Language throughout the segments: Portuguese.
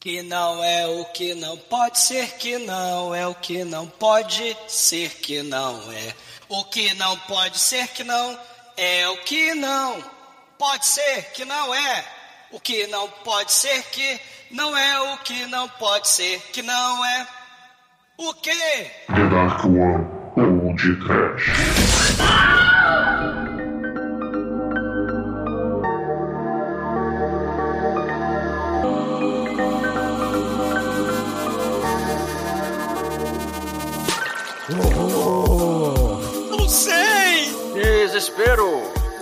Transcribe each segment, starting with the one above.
Que não é o que não pode ser que não é o que não pode ser que não é. O que não pode ser que não é o que não pode ser que não é. O que não pode ser que não é o que não pode ser que não é. O quê? The Dark One ou de Trash.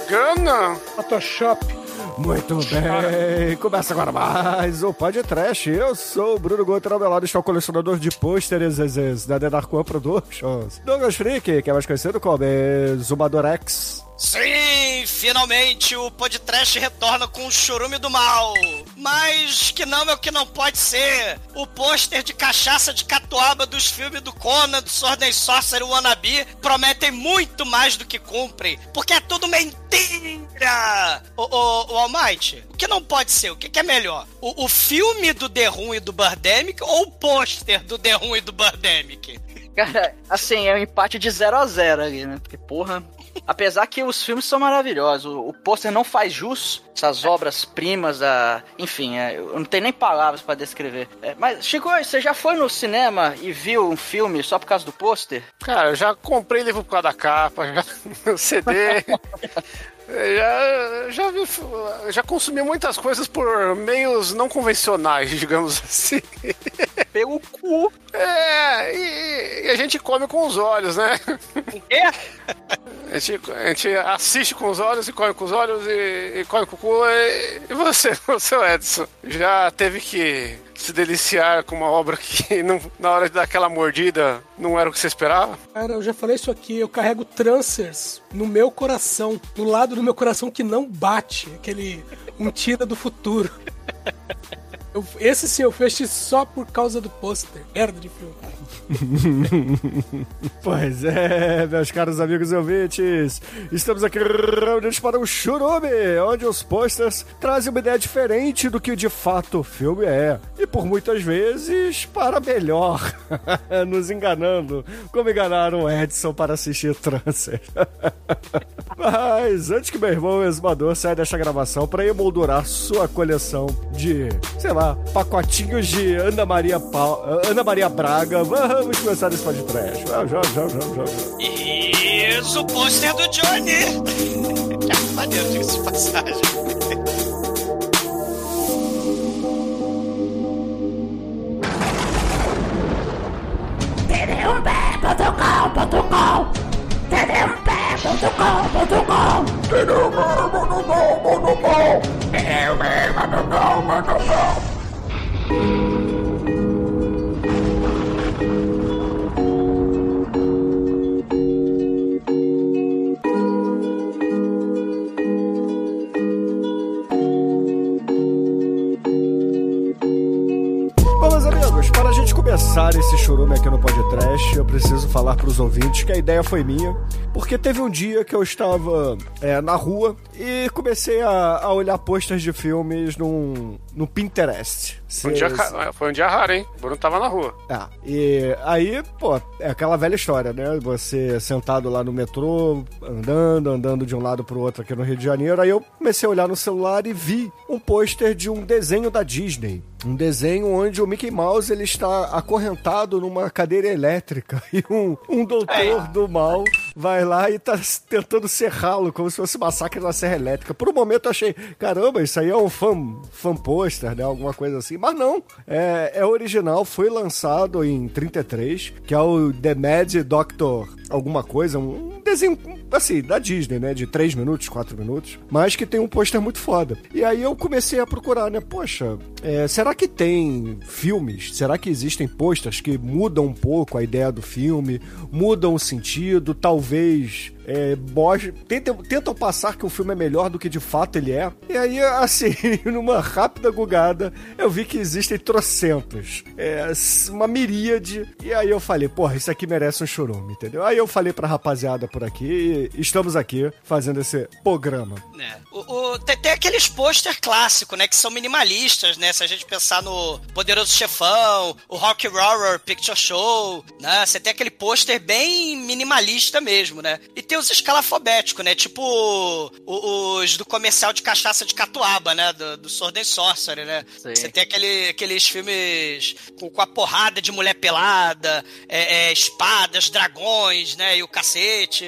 Gana. Photoshop. Muito bem, começa agora mais o Pod Trash. Eu sou o Bruno Guter, ao meu lado está o colecionador de pôsteres da The Dark One Productions. Douglas Freak, que é mais conhecido como X. Sim, finalmente o podcast retorna com o churume do mal. Mas que não é o que não pode ser. O pôster de cachaça de catuaba dos filmes do Conan, do Sword and Sorcery Wannabe prometem muito mais do que cumprem. Porque é tudo mentira! Ô, ô, ô Almighty, o que não pode ser? O que, que é melhor? O, o filme do The Room e do Birdemic ou o pôster do The Room e do Birdemic? Cara, assim, é um empate de 0 a 0 ali, né? Porque, porra. Apesar que os filmes são maravilhosos, o, o pôster não faz jus essas obras-primas, a... enfim, é, eu não tenho nem palavras pra descrever. É, mas, Chico, você já foi no cinema e viu um filme só por causa do pôster? Cara, eu já comprei livro por causa da capa, já o CD. Já, já, vi, já consumi muitas coisas por meios não convencionais, digamos assim. Pelo cu. É, e, e a gente come com os olhos, né? O quê? A gente, a gente assiste com os olhos e come com os olhos e, e come com o cu. E, e você, você, Edson, já teve que se deliciar com uma obra que não, na hora de dar aquela mordida não era o que você esperava? Cara, eu já falei isso aqui, eu carrego Trancers no meu coração, no lado do meu coração que não bate, aquele um tira do futuro. Eu, esse sim eu fechei só por causa do pôster. Merda de filme. Pois é, meus caros amigos e ouvintes, estamos aqui reunidos para o Churume, onde os posters trazem uma ideia diferente do que de fato o filme é. E por muitas vezes, para melhor, nos enganando, como enganaram o Edson para assistir Trancer. Mas antes que meu irmão exumador saia desta gravação para emoldurar sua coleção de, sei lá, pacotinhos de Ana Maria, pa... Ana Maria Braga, vamos começar esse podcast. Já, já, já, já, já. Isso, o pôster do Johnny! Que maneiro, diga-se de passagem. Bom, meus para a gente começar esse churume aqui no podcast, eu preciso falar para os ouvintes que a ideia foi minha, porque teve um dia que eu estava é, na rua e comecei a, a olhar posters de filmes num, no Pinterest. Foi um, dia, foi um dia raro, hein? O Bruno tava na rua. Ah, e aí, pô, é aquela velha história, né? Você sentado lá no metrô, andando, andando de um lado pro outro aqui no Rio de Janeiro. Aí eu comecei a olhar no celular e vi um pôster de um desenho da Disney. Um desenho onde o Mickey Mouse ele está acorrentado numa cadeira elétrica e um, um doutor do mal vai lá e tá tentando serrá-lo como se fosse um massacre na serra elétrica. Por um momento eu achei, caramba, isso aí é um fan, fan né? Alguma coisa assim. Mas não, é, é original, foi lançado em 33, que é o The Mad Doctor alguma coisa, um desenho, assim, da Disney, né? De 3 minutos, 4 minutos, mas que tem um pôster muito foda. E aí eu comecei a procurar, né? Poxa, é, será que tem filmes? Será que existem posters que mudam um pouco a ideia do filme, mudam o sentido, talvez é, mostre- tentam, tentam passar que o filme é melhor do que de fato ele é. E aí, assim, numa rápida gugada, eu vi que existem trocentos. É, uma miríade. E aí eu falei, porra, isso aqui merece um churume, entendeu? Aí eu falei pra rapaziada por aqui e estamos aqui fazendo esse programa. É. O, o- tem, tem aqueles pôster clássicos, né? Que são minimalistas, né? Se a gente pensar no Poderoso Chefão, o Rock Horror Picture Show, né? Você tem aquele pôster bem minimalista mesmo, né? E tem os escalafobéticos, né? Tipo o- os do comercial de cachaça de catuaba, né? Do, do Sword and Sorcery, né? Sim. Você tem aquele, aqueles filmes com, com a porrada de mulher pelada, é, é, espadas, dragões, né? E o cacete.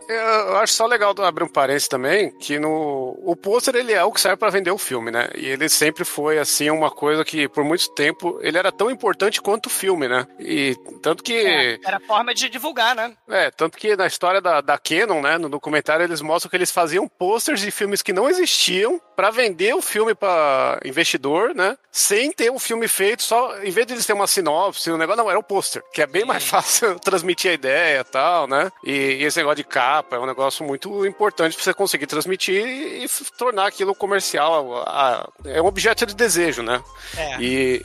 Eu, acho só legal abrir um parênteses também, que no o pôster ele é o que serve pra vender o filme, né? E ele sempre foi assim uma coisa que por muito tempo ele era tão importante quanto o filme, né? E tanto que Era forma de divulgar, né? é, tanto que na história da, da Canon, né, no documentário eles mostram que eles faziam posters de filmes que não existiam pra vender o filme pra investidor, né? Sem ter o filme feito, só em vez de eles terem uma sinopse, o negócio não era o pôster, que é bem mais fácil transmitir a ideia, e tal, né? E, e esse negócio de capa é um negócio muito importante pra você conseguir transmitir e, tornar aquilo comercial, a- é um objeto de desejo, né? É. E,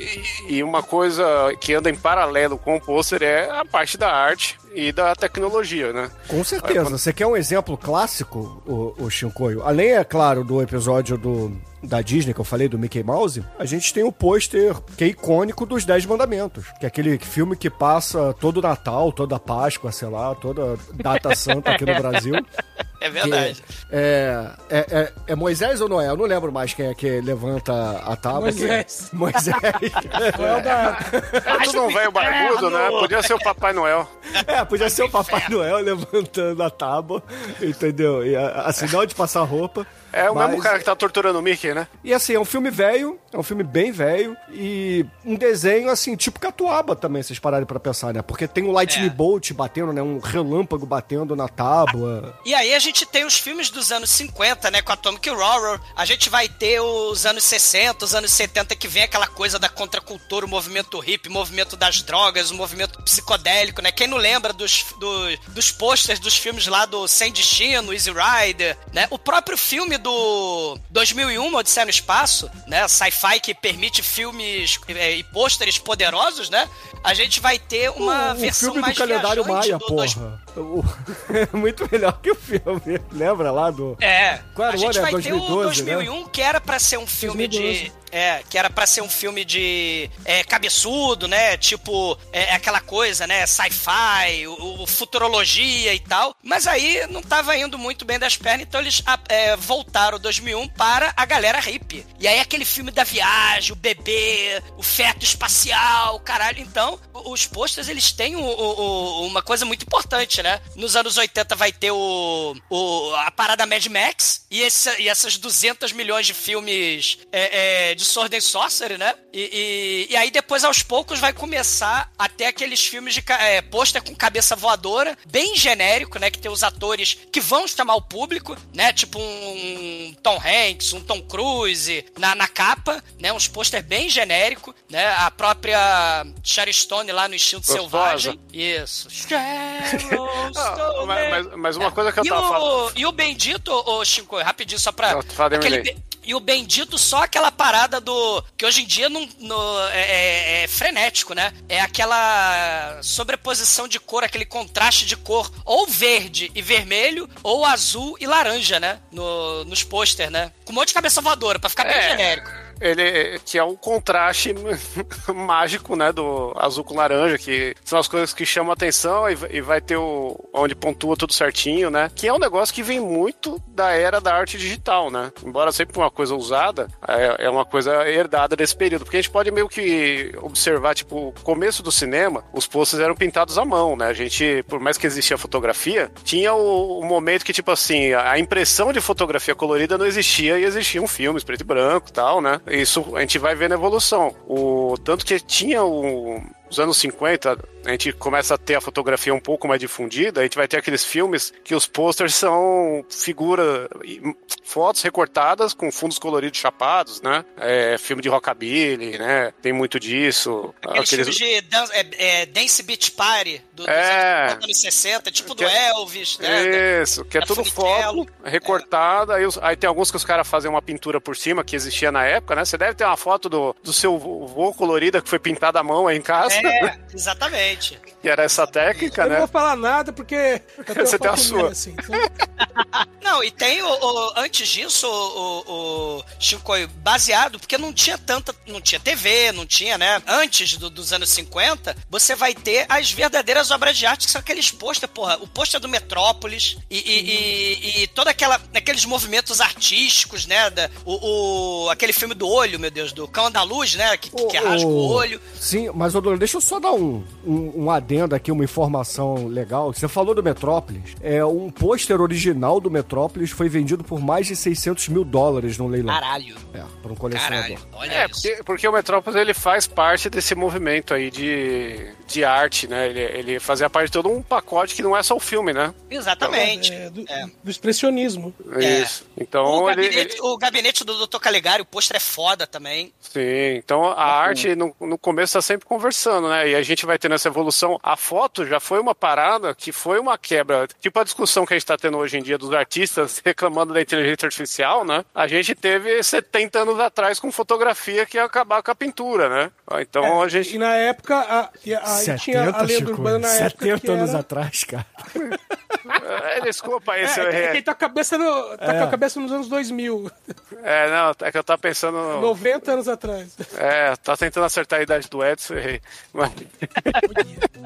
e- e uma coisa que anda em paralelo com o pôster é a parte da arte e da tecnologia, né? Com certeza. Você quer um exemplo clássico, o, o Shinkoio? Além, é claro, do episódio do, da Disney que eu falei, do Mickey Mouse, a gente tem o pôster que é icônico dos Dez Mandamentos. Que é aquele filme que passa todo Natal, toda Páscoa, sei lá, toda data santa aqui no Brasil. É verdade. É, é, é, é Moisés ou Noé? Eu não lembro mais quem é que levanta a tábua. Moisés. Que- Moisés. Não é o da. É tudo um velho barbudo, né? Podia ser o Papai Noel. É, podia ser o Papai Noel levantando a tábua, entendeu? E a, a sinal de passar roupa. É o Mas- mesmo cara que tá torturando o Mickey, né? E assim, é um filme velho, é um filme bem velho, e um desenho, assim, tipo catuaba também, vocês pararem pra pensar, né? Porque tem um lightning É. bolt batendo, né? Um relâmpago batendo na tábua. E aí a gente tem os filmes dos anos 50, né, com Atomic Horror. A gente vai ter os anos 60, os anos 70, que vem aquela coisa da contracultura, o movimento hippie, o movimento das drogas, o movimento psicodélico, né? Quem não lembra dos, do- dos posters dos filmes lá do Sem Destino, Easy Rider, né? O próprio filme do 2001, Odisseia no Espaço, né? Sci-fi que permite filmes é, e pôsteres poderosos, né? A gente vai ter uma o, o versão filme do mais calendário viajante Maia, do dois- porra. O- é muito melhor que o filme. Lembra lá do. É. Qual era a o gente ano? É vai 2012, ter o 2001, que era pra ser um filme 2012. de. É, que era pra ser um filme de é, cabeçudo, né? Tipo, é, aquela coisa, né? Sci-fi, o, o futurologia e tal. Mas aí não tava indo muito bem das pernas, então eles é, voltaram 2001 para a galera hippie. E aí aquele filme da viagem, o bebê, o feto espacial, caralho. Então, os posters, eles têm o- o- uma coisa muito importante, né? Nos anos 80 vai ter o, o- a parada Mad Max e, esse- e essas 200 milhões de filmes é, é, de Sword and Sorcery, né? E, e- e aí depois, aos poucos, vai começar até aqueles filmes de é, pôster com cabeça voadora, bem genérico, né? Que tem os atores que vão chamar o público, né? Tipo um Tom Hanks, um Tom Cruise na, na capa, né? Uns pôster bem genérico, né? A própria Sherry Stone lá no estilo Gostosa. selvagem. Isso. Sharon Ah, mas, mas- uma coisa que eu E tava o, falando. e o Bendito, ô Chico, rapidinho, só pra. Não, aquele e o Bendito, só aquela parada do. Que hoje em dia não, no- é, é- é frenético, né? É aquela sobreposição de cor, aquele contraste de cor, ou verde e vermelho, ou azul e laranja, né? No, nos pôster, né? Com um monte de cabeça voadora, pra ficar bem É. genérico. Ele que é um contraste mágico, né, do azul com laranja, que são as coisas que chamam atenção e, vai- e vai ter o onde pontua tudo certinho, né? Que é um negócio que vem muito da era da arte digital, né? Embora sempre uma coisa usada, é, é uma coisa herdada desse período, porque a gente pode meio que observar, tipo, o começo do cinema, os posters eram pintados à mão, né? A gente, por mais que existia fotografia, tinha o, o momento que, tipo assim, a impressão de fotografia colorida não existia e existiam filmes preto e branco tal, né? Isso a gente vai ver na evolução. O tanto que tinha o os anos 50, a gente começa a ter a fotografia um pouco mais difundida, a gente vai ter aqueles filmes que os posters são figura, fotos recortadas com fundos coloridos chapados, né? É, filme de rockabilly, né? Tem muito disso. Aqueles filmes de dan é, é, Dance Beach Party do, dos É. anos 50, 60, tipo do é- Elvis, né? Isso, que é tudo foto recortada. Aí, os- aí tem alguns que os caras fazem uma pintura por cima, que existia na época, né? Você deve ter uma foto do, do seu vô colorida que foi pintada à mão aí em casa. É, exatamente. E era essa técnica, Eu não né? vou falar nada porque eu Você tem a sua. assim, então- Não, e tem o, o- antes disso, o, o, o Shinkoi baseado, porque não tinha tanta, não tinha TV, não tinha, né? Antes do- dos anos 50, você vai ter as verdadeiras obras de arte, que são aqueles pôster, porra, o pôster do Metrópolis e, e, e, e toda aquela, aqueles movimentos artísticos, né? Da, o, o- aquele filme do olho, meu Deus, do Cão da Luz, né? Que, que rasga o olho. Sim, mas, ô Dona, deixa eu só dar um, um, um adendo aqui, uma informação legal. Você falou do Metrópolis. É, um pôster original do Metrópolis foi vendido por mais de 600 mil dólares no leilão. Caralho, É, para um colecionador. caralho, olha É, isso. porque, porque o Metrópolis ele faz parte desse movimento aí de, de arte, né? Ele, ele fazia parte de todo um pacote que não é só o filme, né? Exatamente. É, do, É. do expressionismo. É. Isso. Então O ele, gabinete, ele- o gabinete do Dr. Caligari, o pôster é foda também. Sim, então a arte no, no começo tá sempre conversando, né? E a gente vai tendo essa evolução. A foto já foi uma parada que foi uma quebra. Tipo a discussão que a gente tá tendo hoje em dia dos artistas reclamando da inteligência artificial, né? A gente teve 70 anos atrás com fotografia que ia acabar com a pintura, né? Então a E gente. na época, a, e a- aí tinha a lenda Chico, urbana na época 70 que anos era... atrás, cara. É, desculpa aí se eu É, é, que- é errei. quem tá, com a cabeça no, tá com a cabeça nos anos 2000, É, não, é que eu tava pensando. 90 anos atrás. É, tá tentando acertar a idade do Edson, eu errei. Mas,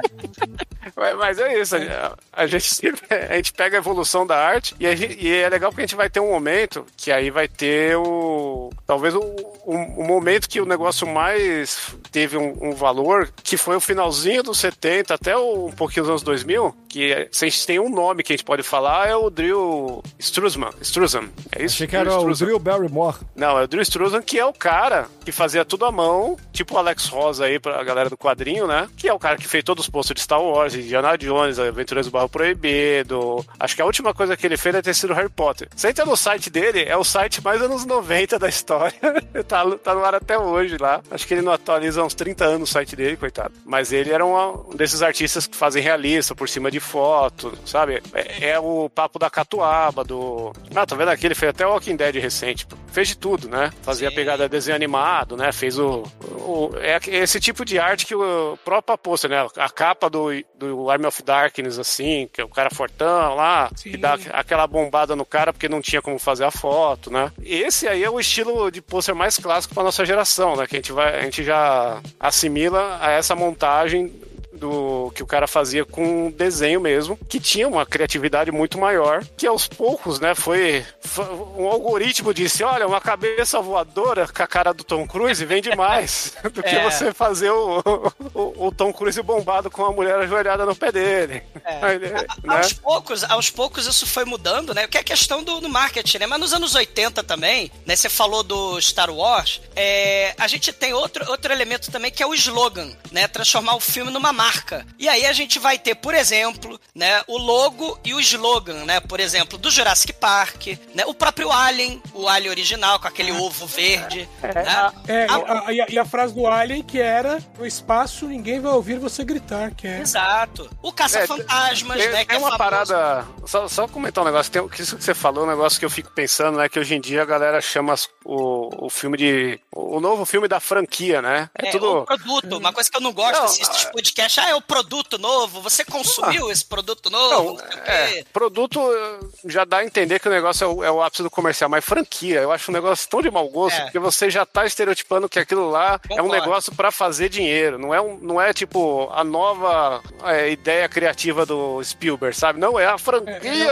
Mas- mas é isso, a, a gente, a gente pega a evolução da arte e, a gente- e é legal porque a gente vai ter um momento que aí vai ter o. Talvez o, o, o momento que o negócio mais teve um, um valor, que foi o finalzinho dos 70 até o- um pouquinho dos anos 2000, que é- se a gente tem um nome que a gente pode falar é o Drill Struzman. Struzan, é isso? Achei que era o Struzan. Drew Barrymore. Não, é o Drew Struzan, que é o cara que fazia tudo à mão, tipo o Alex Rosa aí pra galera do quadrinho, né? Que é o cara que fez todos os posters de Star Wars, Indiana Jones, Aventureiros do Barro Proibido. Acho que a última coisa que ele fez é ter sido Harry Potter. Você entra no site dele, é o site mais anos 90 da história. tá, tá no ar até hoje lá. Acho que ele não atualiza há uns 30 anos o site dele, coitado. Mas ele era um, desses artistas que fazem realista por cima de foto, sabe? É, é o papo da catuaba, do. Ah, tá vendo aqui? Ele fez até o Walking Dead recente. Fez de tudo, né? Fazia a Sim. pegada desenho animado, né? Fez o. o- é esse tipo de arte que o próprio posta, né? A capa do, do Army of Darkness, assim, que é o cara fortão lá, Sim. que dá aquela bombada no cara porque não tinha como fazer a foto, né? Esse aí é o estilo de pôster mais clássico pra nossa geração, né? Que a gente, vai, a gente já assimila a essa montagem do que o cara fazia com desenho mesmo, que tinha uma criatividade muito maior, que aos poucos, né, foi, foi- um algoritmo disse, olha, uma cabeça voadora com a cara do Tom Cruise vende mais do que É. você fazer o, o, o Tom Cruise bombado com a mulher ajoelhada no pé dele. Aí, né? Aos poucos, aos poucos isso foi mudando, né? O que é questão do, do marketing, né? Mas nos anos 80 também, né? Você falou do Star Wars, é, a gente tem outro, outro elemento também que é o slogan, né? Transformar o filme numa marca. E aí a gente vai ter, por exemplo, né? O logo e o slogan, né? Por exemplo, do Jurassic Park, né? O próprio Alien, o Alien original com aquele ovo verde, né? É, e a, e a- e a frase do Alien que era: no espaço ninguém vai ouvir você gritar, que é. Exato. O Caça-Fantasmas, Tem, né? é uma famoso. parada. Só, só comentar um negócio. Tem, que isso que você falou, um negócio que eu fico pensando, né? Que hoje em dia a galera chama o, o filme de. O novo filme da franquia, né? É, É, tudo. o produto, uma coisa que eu não gosto Não, assim, esses podcasts, ah, é o produto novo, você consumiu esse produto novo, Não, é, produto eh, já dá a entender que o negócio é o, é o ápice do comercial, mas franquia, eu acho um negócio tão de mau gosto, É. porque você já tá estereotipando que aquilo lá é um Concordo. negócio pra fazer dinheiro, não é, um, não é tipo a nova é, ideia criativa do Spielberg, sabe? Não, é a franquia.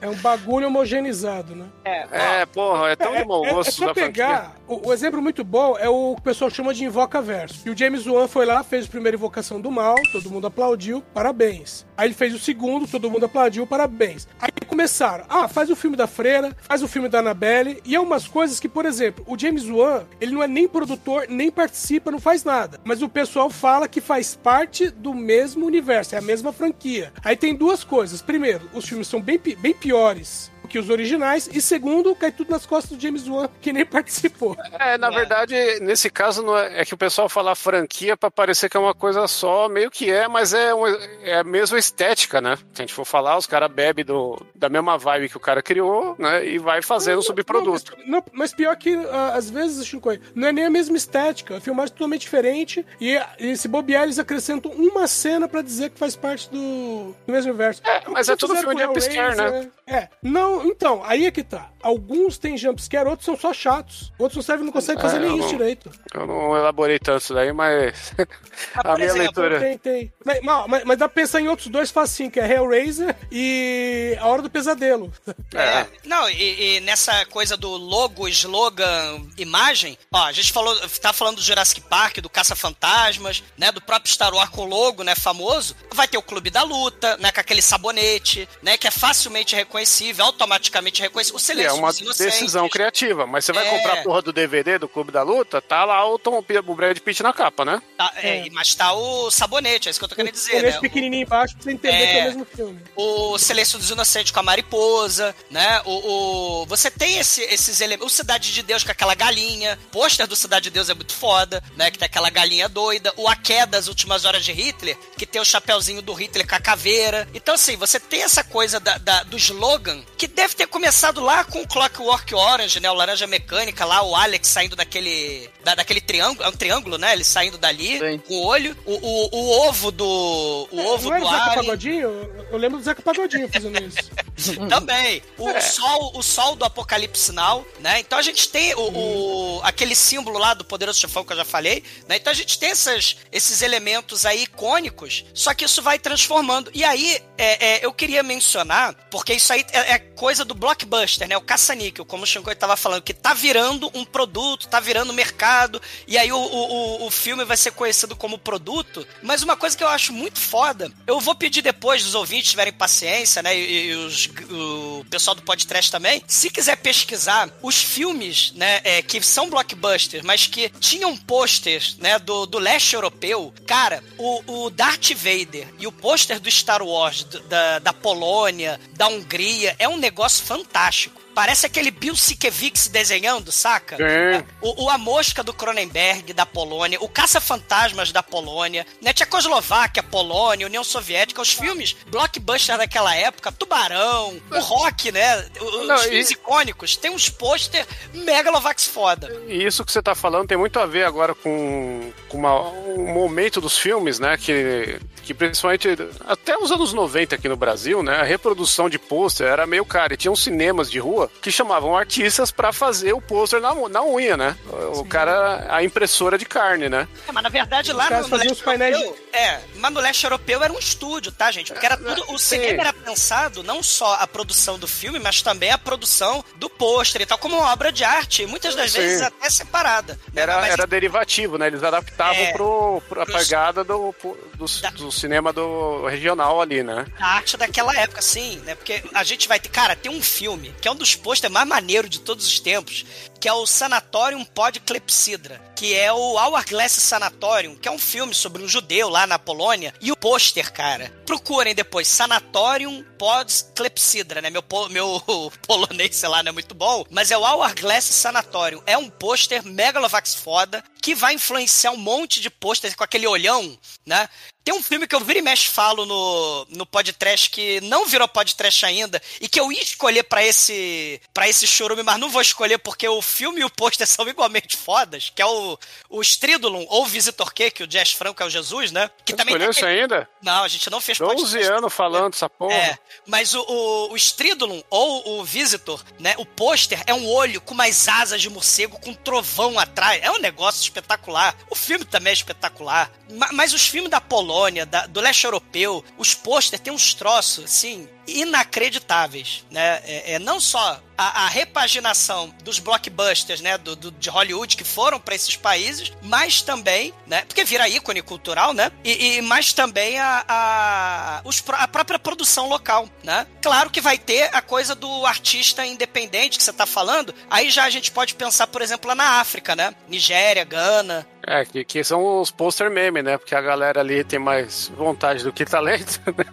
É um bagulho homogeneizado, né? É, porra, é tão de mau É, é gosto só pegar. O, o exemplo muito bom é o que o pessoal chama de Invoca Verso. E o James Wan foi lá, fez a primeira Invocação do Todo mundo aplaudiu, parabéns. Aí ele fez o segundo, todo mundo aplaudiu, parabéns. Aí começaram, ah, faz o filme da Freira, faz o filme da Annabelle, e é umas coisas que, por exemplo, o James Wan, ele não é nem produtor, nem participa, não faz nada. Mas o pessoal fala que faz parte do mesmo universo, é a mesma franquia. Aí tem duas coisas. Primeiro, os filmes são bem, bem piores que os originais. E segundo, cai tudo nas costas do James Wan, que nem participou. É, na verdade, nesse caso, não é, é que o pessoal fala franquia pra parecer que é uma coisa só, meio que é, mas é, uma, é a mesma estética, né? Se a gente for falar, os caras bebem do, da mesma vibe que o cara criou, né? E vai fazendo subproduto. Não, mas, não, mas pior que, ah, às vezes, Shinkoi, não é nem a mesma estética. A filmagem é totalmente diferente. E, e se bobear, eles acrescentam uma cena pra dizer que faz parte do, do mesmo universo. É, mas é tudo filme de jumpscare, Hellraiser, né? É. Não, então, aí é que tá. Alguns têm jumpscare, outros são só chatos. Outros não servem, não conseguem fazer É, nem isso direito. Eu não elaborei tanto isso daí, mas a por minha exemplo, leitura. Tem, tem. Mas, mas, mas dá pra pensar em outros dois facinho, que é Hellraiser e A Hora do Pesadelo. É. Não, e, e nessa coisa do logo, slogan, imagem, ó, a gente falou, tá falando do Jurassic Park, do Caça-Fantasmas, né, do próprio Star Wars com o logo, né, famoso. Vai ter o Clube da Luta, né, com aquele sabonete, né, que é facilmente reconhecível, automaticamente reconhecível. O É Silêncio uma dos Inocentes. decisão criativa, mas você vai É. comprar a porra do DVD do Clube da Luta, tá lá o, Tom, o Brad Pitt na capa, né? Tá, é, Mas tá o sabonete, é isso que eu tô querendo dizer, né? esse pequenininho embaixo pra você entender É. que é o mesmo filme. o Silêncio dos Inocentes com a mariposa, né? O, o- você tem esse- esses elementos. O Cidade de Deus com aquela galinha. O pôster do Cidade de Deus é muito foda, né? Que tem aquela galinha doida. O Aké das Últimas Horas de Hitler, que tem o chapeuzinho do Hitler com a caveira. Então, assim, você tem essa coisa da, da- do slogan, que deve ter começado lá com o Clockwork Orange, né? O Laranja Mecânica lá, o Alex saindo daquele, da- daquele triângulo. É um triângulo, né? Ele saindo dali, Sim. com o olho. O, o, o ovo do... O ovo não era do o Zeca Alien. Pagodinho? Eu- Eu lembro do Zeca Pagodinho fazendo isso. Também. O É. sol, o sol do Apocalipse Now, né? Então a gente tem o, o- aquele símbolo lá do poderoso chefão que eu já falei, né? Então a gente tem essas, esses elementos aí icônicos, só que isso vai transformando. E aí, é, é, eu queria mencionar, porque isso aí é, é coisa do blockbuster, né? O caça-níquel, como o Shinkoi tava falando, que tá virando um produto, tá virando mercado, e aí o, o, o- o filme vai ser conhecido como produto. Mas uma coisa que eu acho muito foda, eu vou pedir depois dos ouvintes tiverem paciência, né? E, e os- o pessoal do podcast também, se quiser pesquisar os filmes, né, é, que são blockbusters, mas que tinham posters, né, do, do leste europeu, cara, o, o Darth Vader e o pôster do Star Wars do- da, da Polônia, da Hungria, é um negócio fantástico. Parece aquele Bill Sienkiewicz desenhando, saca? Sim. O, o A Mosca do Cronenberg, da Polônia, o Caça-Fantasmas da Polônia, né? Tchecoslováquia, Polônia, União Soviética, os filmes blockbuster daquela época, Tubarão, o rock, né? Os Não, filmes e- icônicos, tem uns pôster megalovax foda. E isso que você tá falando tem muito a ver agora com, com uma- um momento dos filmes, né? Que, que principalmente até os anos 90 aqui no Brasil, né? A reprodução de pôster era meio cara. E tinha uns cinemas de rua que chamavam artistas pra fazer o pôster na, na unha, né? O cara, a impressora de carne, né? É, mas na verdade lá no, no leste painéis europeu, é, mas no leste europeu era um estúdio, tá, gente? Porque era tudo, o Sim. cinema era pensado não só a produção do filme, mas também a produção do pôster e tal, como uma obra de arte, muitas das Sim. vezes até separada. né? Era, Mas era derivativo, né? Eles adaptavam É. pro, pro a pegada do, do, Da- do cinema do regional ali, né? a arte daquela época, sim, né? Porque a gente vai ter. Cara, tem um filme que é um dos pôster mais maneiros de todos os tempos, que é o Sanatorium Pod Clepsidra, que é o Hourglass Sanatorium, que é um filme sobre um judeu lá na Polônia. E o pôster, cara, procurem depois Sanatorium Pod Clepsidra, né? Meu, meu polonês, sei lá, não é muito bom, mas é o Hourglass Sanatorium. É um pôster megalovax foda que vai influenciar um monte de pôster com aquele olhão, né? Tem um filme que eu vira e mexe falo no, no podcast que não virou podcast ainda e que eu ia escolher pra esse para esse chorume, mas não vou escolher porque o filme e o pôster são igualmente fodas, que é o, o Stridulum ou o Visitor Q, que o Jazz Franco é o Jesus, né? Que Você também escolheu isso aquele- ainda? Não, a gente não fez 12 podcast. anos falando essa porra. É, mas o, o, o Stridulum ou o Visitor, né? O pôster é um olho com umas asas de morcego com um trovão atrás. É um negócio espetacular. O filme também é espetacular. Ma- Mas, os filmes da Polônia, da- do leste europeu, os pôster tem uns troços, assim, inacreditáveis, né? É, é não só a, a repaginação dos blockbusters, né, do, do- de Hollywood que foram para esses países, mas também, né, porque vira ícone cultural, né? E, e também a, a, os a própria produção local, né? Claro que vai ter a coisa do artista independente que você tá falando. Aí já a gente pode pensar, por exemplo, lá na África, né? Nigéria, Gana, É, que, que são os poster meme, né? Porque a galera ali tem mais vontade do que talento, né?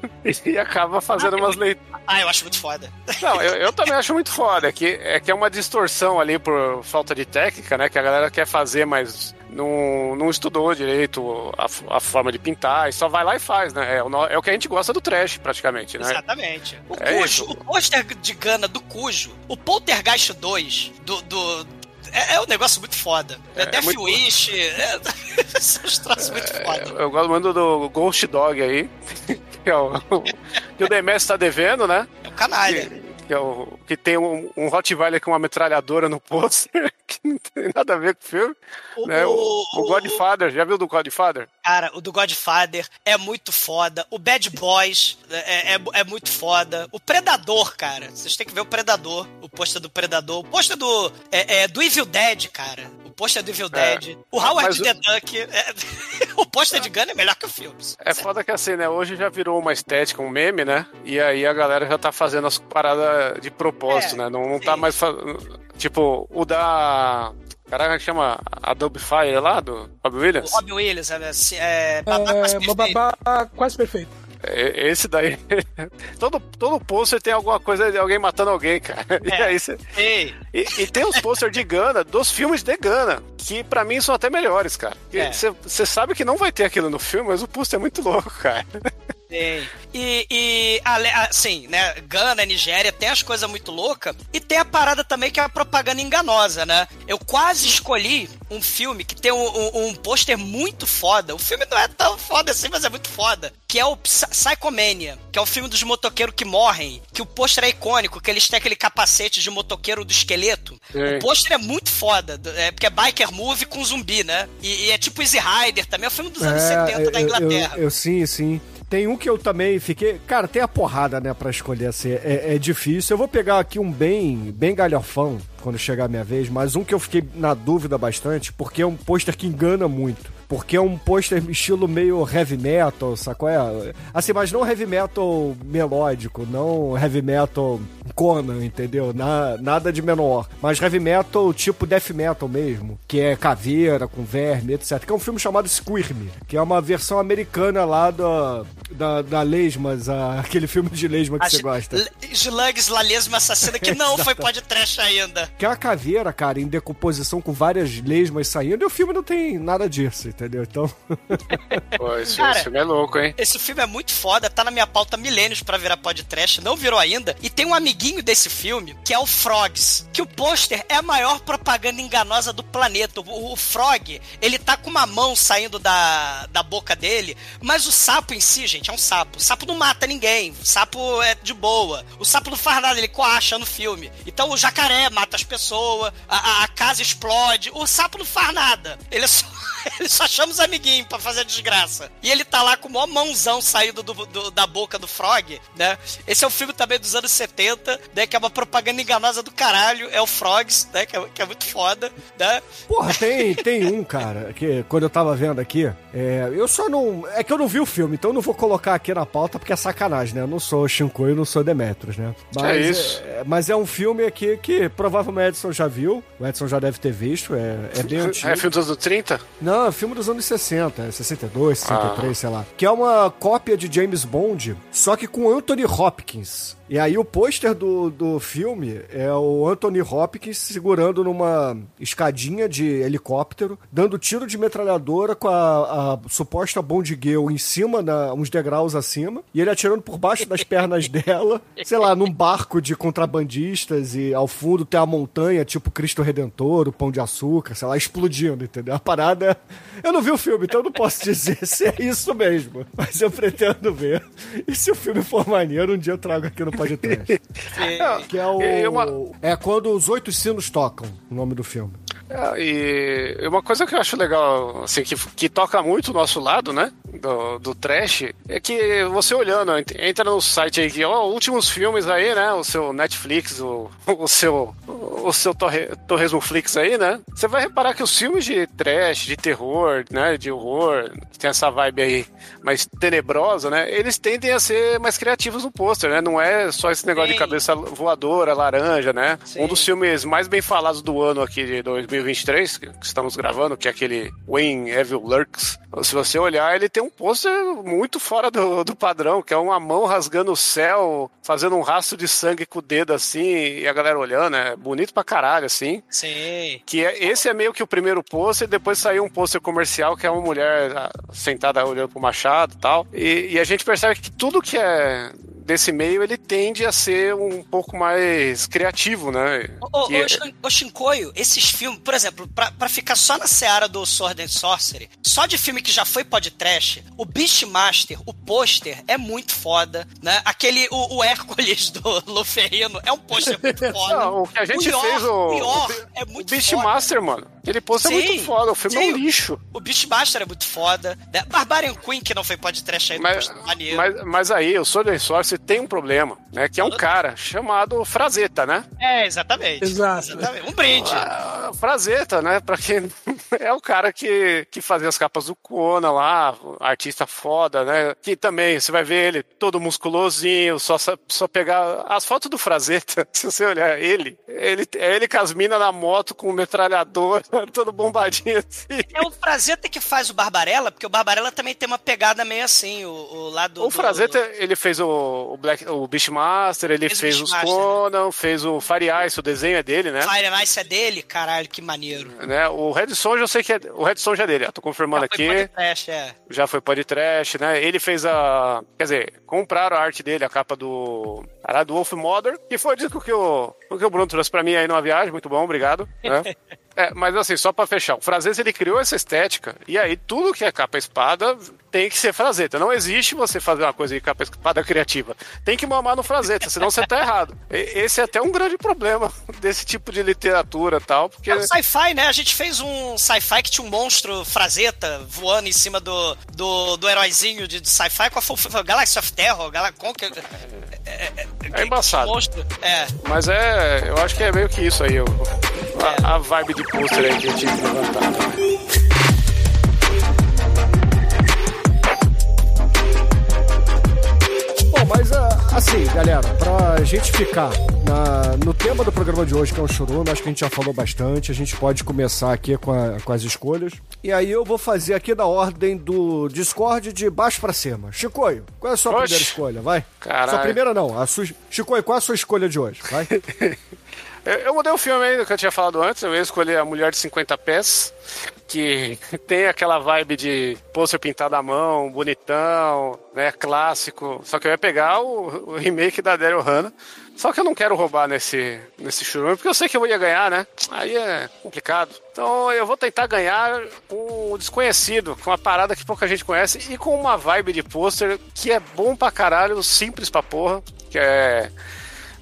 E acaba fazendo umas leituras. Ah, eu acho muito foda. Não, eu, eu também acho muito foda. É que, é que é uma distorção ali por falta de técnica, né? Que a galera quer fazer, mas não, não estudou direito a, a forma de pintar e só vai lá e faz, né? É, o- é o que a gente gosta do trash, praticamente, né? Exatamente. O É Cujo, isso. o pôster de Gana do Cujo, o Poltergeist 2 do. do é, é um negócio muito foda. É, É, Death muito- Wish. É, são uns troços muito foda. Eu gosto muito do Ghost Dog aí, que, é o, que o Demes tá devendo, né? É um canalha. Que, que é o, que tem um, um Rottweiler com uma metralhadora no pôster, que não tem nada a ver com o filme. O, né? O, o- Godfather, já viu do Godfather? Cara, o do Godfather é muito foda. O Bad Boys é, é, é muito foda. O Predador, cara. Vocês têm que ver o Predador. O pôster do Predador. O pôster do. É, é, do Evil Dead, cara. O pôster do Evil É. Dead. O Howard Mas o- the Duck. é- o pôster de Gun é melhor que o filme. É foda que assim, né? Hoje já virou uma estética, um meme, né? E aí a galera já tá fazendo as paradas de propósito, É, né? Não, não tá mais. fa- Tipo, o da. Caraca, que chama Adobe Fire lá, do Rob O Williams? Robbie Williams, é, assim, é, babá quase É, perfeito. babá quase perfeito. É, Esse daí. todo, todo pôster tem alguma coisa de alguém matando alguém, cara. E É. aí você. Ei, E, e tem os posters de Gana, dos filmes de Gana, que pra mim são até melhores, cara. É. Você sabe que não vai ter aquilo no filme, mas o pôster é muito louco, cara. Tem. E, e assim, né? Gana, Nigéria, tem as coisas muito loucas. E tem a parada também que é uma propaganda enganosa, né? Eu quase escolhi um filme que tem um, um, um pôster muito foda. O filme não é tão foda assim, mas é muito foda. Que é o Psy- Psychomania, que é o filme dos motoqueiros que morrem. Que o pôster é icônico, que eles têm aquele capacete de motoqueiro do esqueleto. O pôster é muito foda, é, porque é biker movie com zumbi, né? E, e é tipo Easy Rider também, é um filme dos anos 70 da eu- Inglaterra. Eu, eu- sim, sim. Tem um que eu também fiquei. Cara, tem a porrada, né, pra escolher assim. É, é difícil. Eu vou pegar aqui um bem, bem galhofão quando chegar a minha vez, mas um que eu fiquei na dúvida bastante, porque é um pôster que engana muito. Porque é um pôster estilo meio heavy metal, sacou? É, assim, mas não heavy metal melódico, não heavy metal Conan, entendeu? Na- nada de menor. Mas heavy metal tipo death metal mesmo, que é caveira, com verme, etc. Que é um filme chamado Squirm, que é uma versão americana lá da, da, da Lesmas, a- aquele filme de Lesma que A você gosta. Slugs, La Lesma Assassina, que não foi podcast ainda. Que é uma caveira, cara, em decomposição com várias lesmas saindo, e o filme não tem nada disso, entendeu? Então. Pô, esse, Cara, esse filme é louco, hein? Esse filme é muito foda, tá na minha pauta há milênios pra virar podcast, não virou ainda. E tem um amiguinho desse filme, que é o Frogs, que o pôster é a maior propaganda enganosa do planeta. O, o Frog, ele tá com uma mão saindo da, da boca dele, mas o sapo em si, gente, é um sapo. O sapo não mata ninguém, o sapo é de boa. O sapo não faz nada, ele coacha no filme. Então o jacaré mata as pessoas, a, a- a casa explode, o sapo não faz nada. Ele é só. Ele só chama os amiguinhos pra fazer desgraça. E ele tá lá com o maior mãozão saindo do- do- da boca do Frog, né? Esse é um filme também dos anos 70, né? Que é uma propaganda enganosa do caralho. É o Frogs, né? Que é, que é muito foda, né? Porra, tem, tem um, cara, que quando eu tava vendo aqui, é, eu só não. É que eu não vi o filme, então eu não vou colocar aqui na pauta porque é sacanagem, né? Eu não sou Shinkoi, eu não sou Demetrius, né? É isso. É, mas é um filme aqui que provavelmente o Edson já viu, o Edson já deve ter visto, é, é bem antigo. É filme dos anos 30? Não, é filme dos anos 60, é 62, Ah. 63, sei lá. Que é uma cópia de James Bond, só que com Anthony Hopkins. E aí o pôster do, do filme é o Anthony Hopkins segurando numa escadinha de helicóptero, dando tiro de metralhadora com a, a suposta Bond Girl em cima, na, uns degraus acima, e ele atirando por baixo das pernas dela, sei lá, num barco de contrabandistas e ao fundo tem a montanha, tipo Cristo Redentor, o Pão de Açúcar, sei lá, explodindo, entendeu? A parada. Eu não vi o filme, então eu não posso dizer se é isso mesmo. Mas eu pretendo ver. E se o filme for maneiro, um dia eu trago aqui no podcast. Que é o. Uma- É quando os oito sinos tocam, o nome do filme. É, E uma coisa que eu acho legal, assim, que, que toca muito o nosso lado, né? do, do trash é que você olhando, entra no site aí, que ó, últimos filmes aí, né? O seu Netflix, o, o seu o seu torre, Torresmo Flix aí, né? Você vai reparar que os filmes de trash, de terror, né? De horror, que tem essa vibe aí mais tenebrosa, né? Eles tendem a ser mais criativos no pôster, né? Não é só esse negócio Sim. de cabeça voadora, laranja, né? Sim. Um dos filmes mais bem falados do ano aqui de 2023, que estamos gravando, que é aquele When Evil Lurks. Se você olhar, ele tem um pôster muito fora do, do padrão, que é uma mão rasgando o céu, fazendo um rastro de sangue com o dedo assim, e a galera olhando, é bonito pra caralho, assim. Sim. Que é, esse é meio que o primeiro pôster, depois saiu um pôster comercial que é uma mulher ah, sentada olhando pro machado e tal. E, e a gente percebe que tudo que é desse meio, ele tende a ser um pouco mais criativo, né? Ô, Que- ô, Shin- ô, Shinkoio, esses filmes, por exemplo, pra, pra ficar só na seara do Sword and Sorcery, só de filme que já foi podcast, o Beastmaster, o pôster, é muito foda, né? Aquele, o, o Hércules do Luferrino é um pôster muito foda. Não, o que a gente Ior- fez, o, o Ior o, é o muito Beastmaster, mano. Ele pôster é Sim, muito foda, o filme é um sim. lixo. O Beastmaster é muito foda. Né? Barbarian Queen, que não foi podcast aí, Mas, mas, mas aí, o Sword and Sorcery tem um problema, né? Que é um cara chamado Frazetta, né? É, exatamente. Exato. Exatamente. Um brinde. Ah, Frazetta, né? Pra quem é o cara que, que fazia as capas do Conan lá, artista foda, né? Que também você vai ver ele todo musculosinho, só, só pegar as fotos do Frazetta, se você olhar ele, ele é ele com as minas na moto com o metralhador, todo bombadinho assim. É o Frazetta que faz o Barbarella, porque o Barbarella também tem uma pegada meio assim, o, o lado O do- Frazetta, ele fez o, o, Black, o Beastmaster, ele Fez o fez, os Beastmaster. Conan, fez o Fire Ice, o desenho é dele, né? Fire Ice é dele? Caralho, que maneiro. né? O Red Sonja eu sei que é. O Red Sonja é dele, ó, tô confirmando Já foi aqui. podcast, é. Já foi podcast, né? Ele fez a. Quer dizer, compraram a arte dele, a capa do. Do Wolf Mother, que foi disso que o, o que o Bruno trouxe pra mim aí numa viagem. Muito bom, obrigado. né? É, mas assim, só pra fechar, o Frazetta ele criou essa estética, e aí tudo que é capa espada tem que ser Frazetta. Não existe você fazer uma coisa de capa espada criativa. Tem que mamar no Frazetta, senão você tá errado. E- Esse é até um grande problema desse tipo de literatura e tal, porque. É o sci-fi, né? A gente fez um sci-fi que tinha um monstro Frazetta voando em cima do, do, do heróizinho de, de sci-fi com a fo- fo- Galaxy of Terror, Gala Conquer. É embaçado. Monstro. É. Mas é, eu acho que é meio que isso aí, o- a, a vibe de pôster aí que a gente tinha que levantar. Bom, mas ah, assim, galera, pra gente ficar na- no tema do programa de hoje, que é o churume, acho que a gente já falou bastante. A gente pode começar aqui com, a- com as escolhas. E aí eu vou fazer aqui na ordem do Discord de baixo pra cima. Chicoio, qual é a sua Oxe. primeira escolha? Vai. Caralho. Sua primeira não. A sua... Chicoio, qual é a sua escolha de hoje? Vai. Eu, eu mudei o filme aí que eu tinha falado antes, eu ia escolher A Mulher de 50 Pés, que tem aquela vibe de pôster pintado à mão, bonitão, né, clássico. Só que eu ia pegar o, o remake da Daryl Hannah. Só que eu não quero roubar nesse, nesse churume, porque eu sei que eu ia ganhar, né? Aí é complicado. Então eu vou tentar ganhar com o desconhecido, com uma parada que pouca gente conhece e com uma vibe de pôster que é bom pra caralho, simples pra porra, que é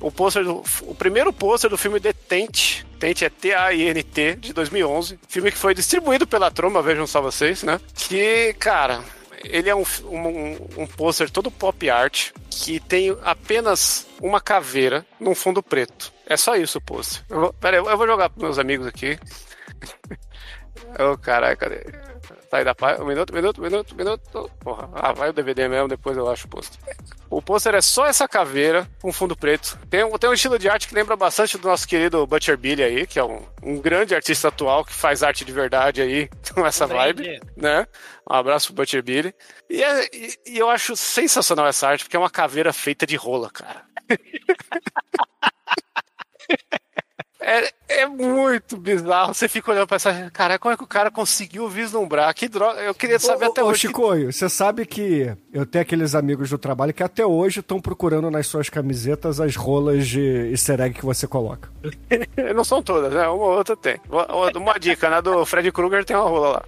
o pôster do o primeiro pôster do filme Detente, Tente é T-A-I-N-T de 2011, filme que foi distribuído pela Troma, vejam só vocês, né? Que, cara, ele é um um, um pôster todo pop art que tem apenas uma caveira num fundo preto. É só isso o pôster. Pera aí, eu vou jogar pros meus amigos aqui. Ô, caralho, cadê? Sai da paz. Um minuto, minuto, minuto, minuto. Porra, ah, vai o DVD mesmo, depois eu acho o pôster. O pôster é só essa caveira com fundo preto. Tem, um- tem um estilo de arte que lembra bastante do nosso querido Butcher Billy aí, que é um, um grande artista atual que faz arte de verdade aí, com essa vibe, né? Um abraço pro Butcher Billy. E, é- e- e eu acho sensacional essa arte, porque é uma caveira feita de rola, cara. É muito bizarro. Você fica olhando pra essa. Cara, como é que o cara conseguiu vislumbrar? Que droga. Eu queria saber até ô, ô, hoje. que- Chicoio, você sabe que eu tenho aqueles amigos do trabalho que até hoje estão procurando nas suas camisetas as rolas de easter egg que você coloca. Não são todas, né? Uma ou outra tem. Uma, uma dica, né? Do Fred Krueger tem uma rola lá.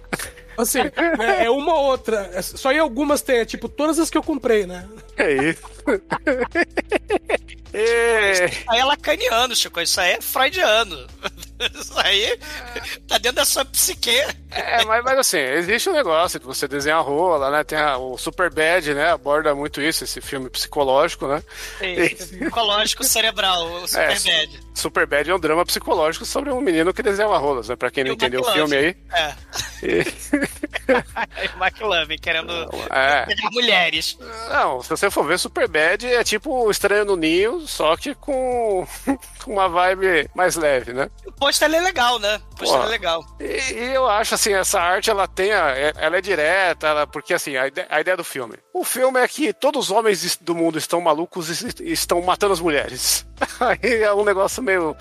Assim, é, é uma ou outra. É, Só em algumas tem, é tipo todas as que eu comprei, né? É isso. E- Aí é lacaniano, Chico. Isso aí é freudiano. Isso aí tá dentro da sua psique. É, mas, mas assim, existe um negócio de você desenhar rola, né? Tem a- o Super Bad, né? Aborda muito isso, esse filme psicológico, né? Psicológico cerebral, o super É, bad. Super Bad é um drama psicológico sobre um menino que desenhava rolas, né? Pra quem não E o entendeu o McLovin. filme aí. É. E- o McLovin querendo É. pegar mulheres. Não, se você for ver Super Bad, é tipo o Estranho no Ninho, só que com, uma vibe mais leve, né? O pôster é legal, né? O pôster Pô. é legal. E, e eu acho assim, essa arte ela tem, a- é- ela é direta, ela- porque assim, a, ide- a ideia do filme. O filme é que todos os homens do mundo estão malucos e estão matando as mulheres. Aí é um negócio meio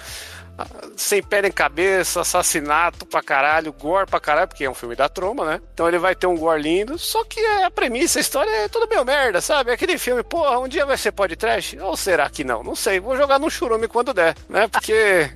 sem pé nem cabeça, assassinato pra caralho, gore pra caralho, porque é um filme da troma, né? Então ele vai ter um gore lindo, só que a premissa, a história é tudo meio merda, sabe? Aquele filme, porra, um dia vai ser podcast? Ou será que não? Não sei, vou jogar no churume quando der, né? Porque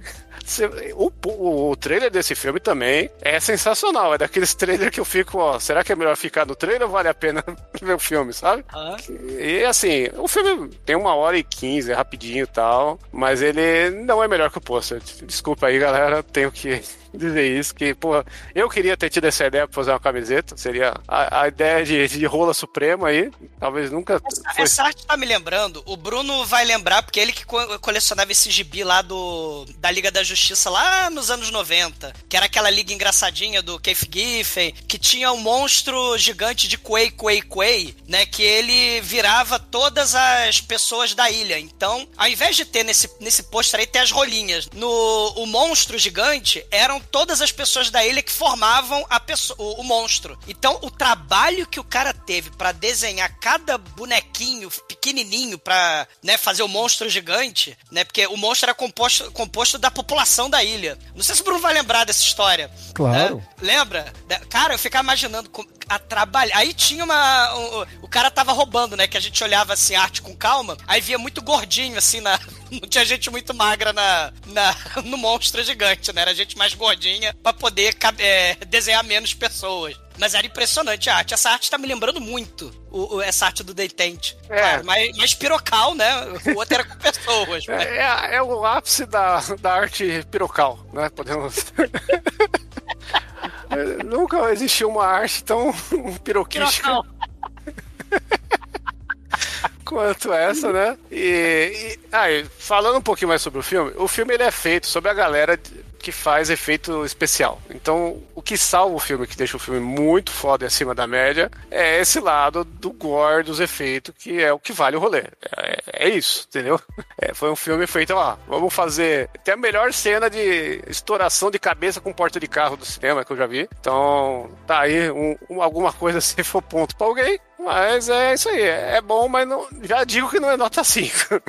O, o, o trailer desse filme também é sensacional. É daqueles trailers que eu fico, ó, será que é melhor ficar no trailer ou vale a pena ver o filme, sabe? Ah. E assim, o filme tem uma hora e quinze, é rapidinho e tal, mas ele não é melhor que o pôster. Desculpa aí, galera, tenho que dizer isso, que, pô, eu queria ter tido essa ideia pra fazer uma camiseta, seria a, a ideia de, de rola suprema aí, talvez nunca foi... Essa arte tá me lembrando, o Bruno vai lembrar, porque ele que co- colecionava esse gibi lá do da Liga da Justiça lá nos anos 90, que era aquela liga engraçadinha do Keith Giffen, que tinha um monstro gigante de Quay, Quay, Quay, né, que ele virava todas as pessoas da ilha. Então, ao invés de ter nesse, nesse pôster aí, as rolinhas, no o monstro gigante eram todas as pessoas da ilha que formavam a pessoa, o, o monstro. Então, o trabalho que o cara teve pra desenhar cada bonequinho pequenininho pra né, fazer o monstro gigante, né? Porque o monstro era composto, composto da população da ilha. Não sei se o Bruno vai lembrar dessa história. Claro. né? Lembra? Cara, eu ficava imaginando a trabalhar. Aí tinha uma. O, o- cara tava roubando, né? Que a gente olhava assim, arte com calma, aí via muito gordinho, assim, na. Não tinha gente muito magra na, na, no monstro gigante, né? Era gente mais gordinha pra poder é, desenhar menos pessoas. Mas era impressionante a arte. Essa arte tá me lembrando muito o, o- essa arte do Detente. É. Claro, mais, mais pirocal, né? O outro era com pessoas. né? É, é- é o ápice da, da arte pirocal, né? Podemos. É, Nunca existiu uma arte tão piroquística quanto essa, né? E, e aí, falando um pouquinho mais sobre o filme, o filme ele é feito sobre a galera que faz efeito especial. Então, o que salva o filme, que deixa o filme muito foda e acima da média, é esse lado do gore, dos efeitos, que é o que vale o rolê. É, é isso, entendeu? É, foi um filme feito, ó, vamos fazer até a melhor cena de estouração de cabeça com porta de carro do cinema que eu já vi. Então, tá aí um- um- alguma coisa se for ponto pra alguém. Mas é isso aí, é bom, mas não, já digo que não é nota 5.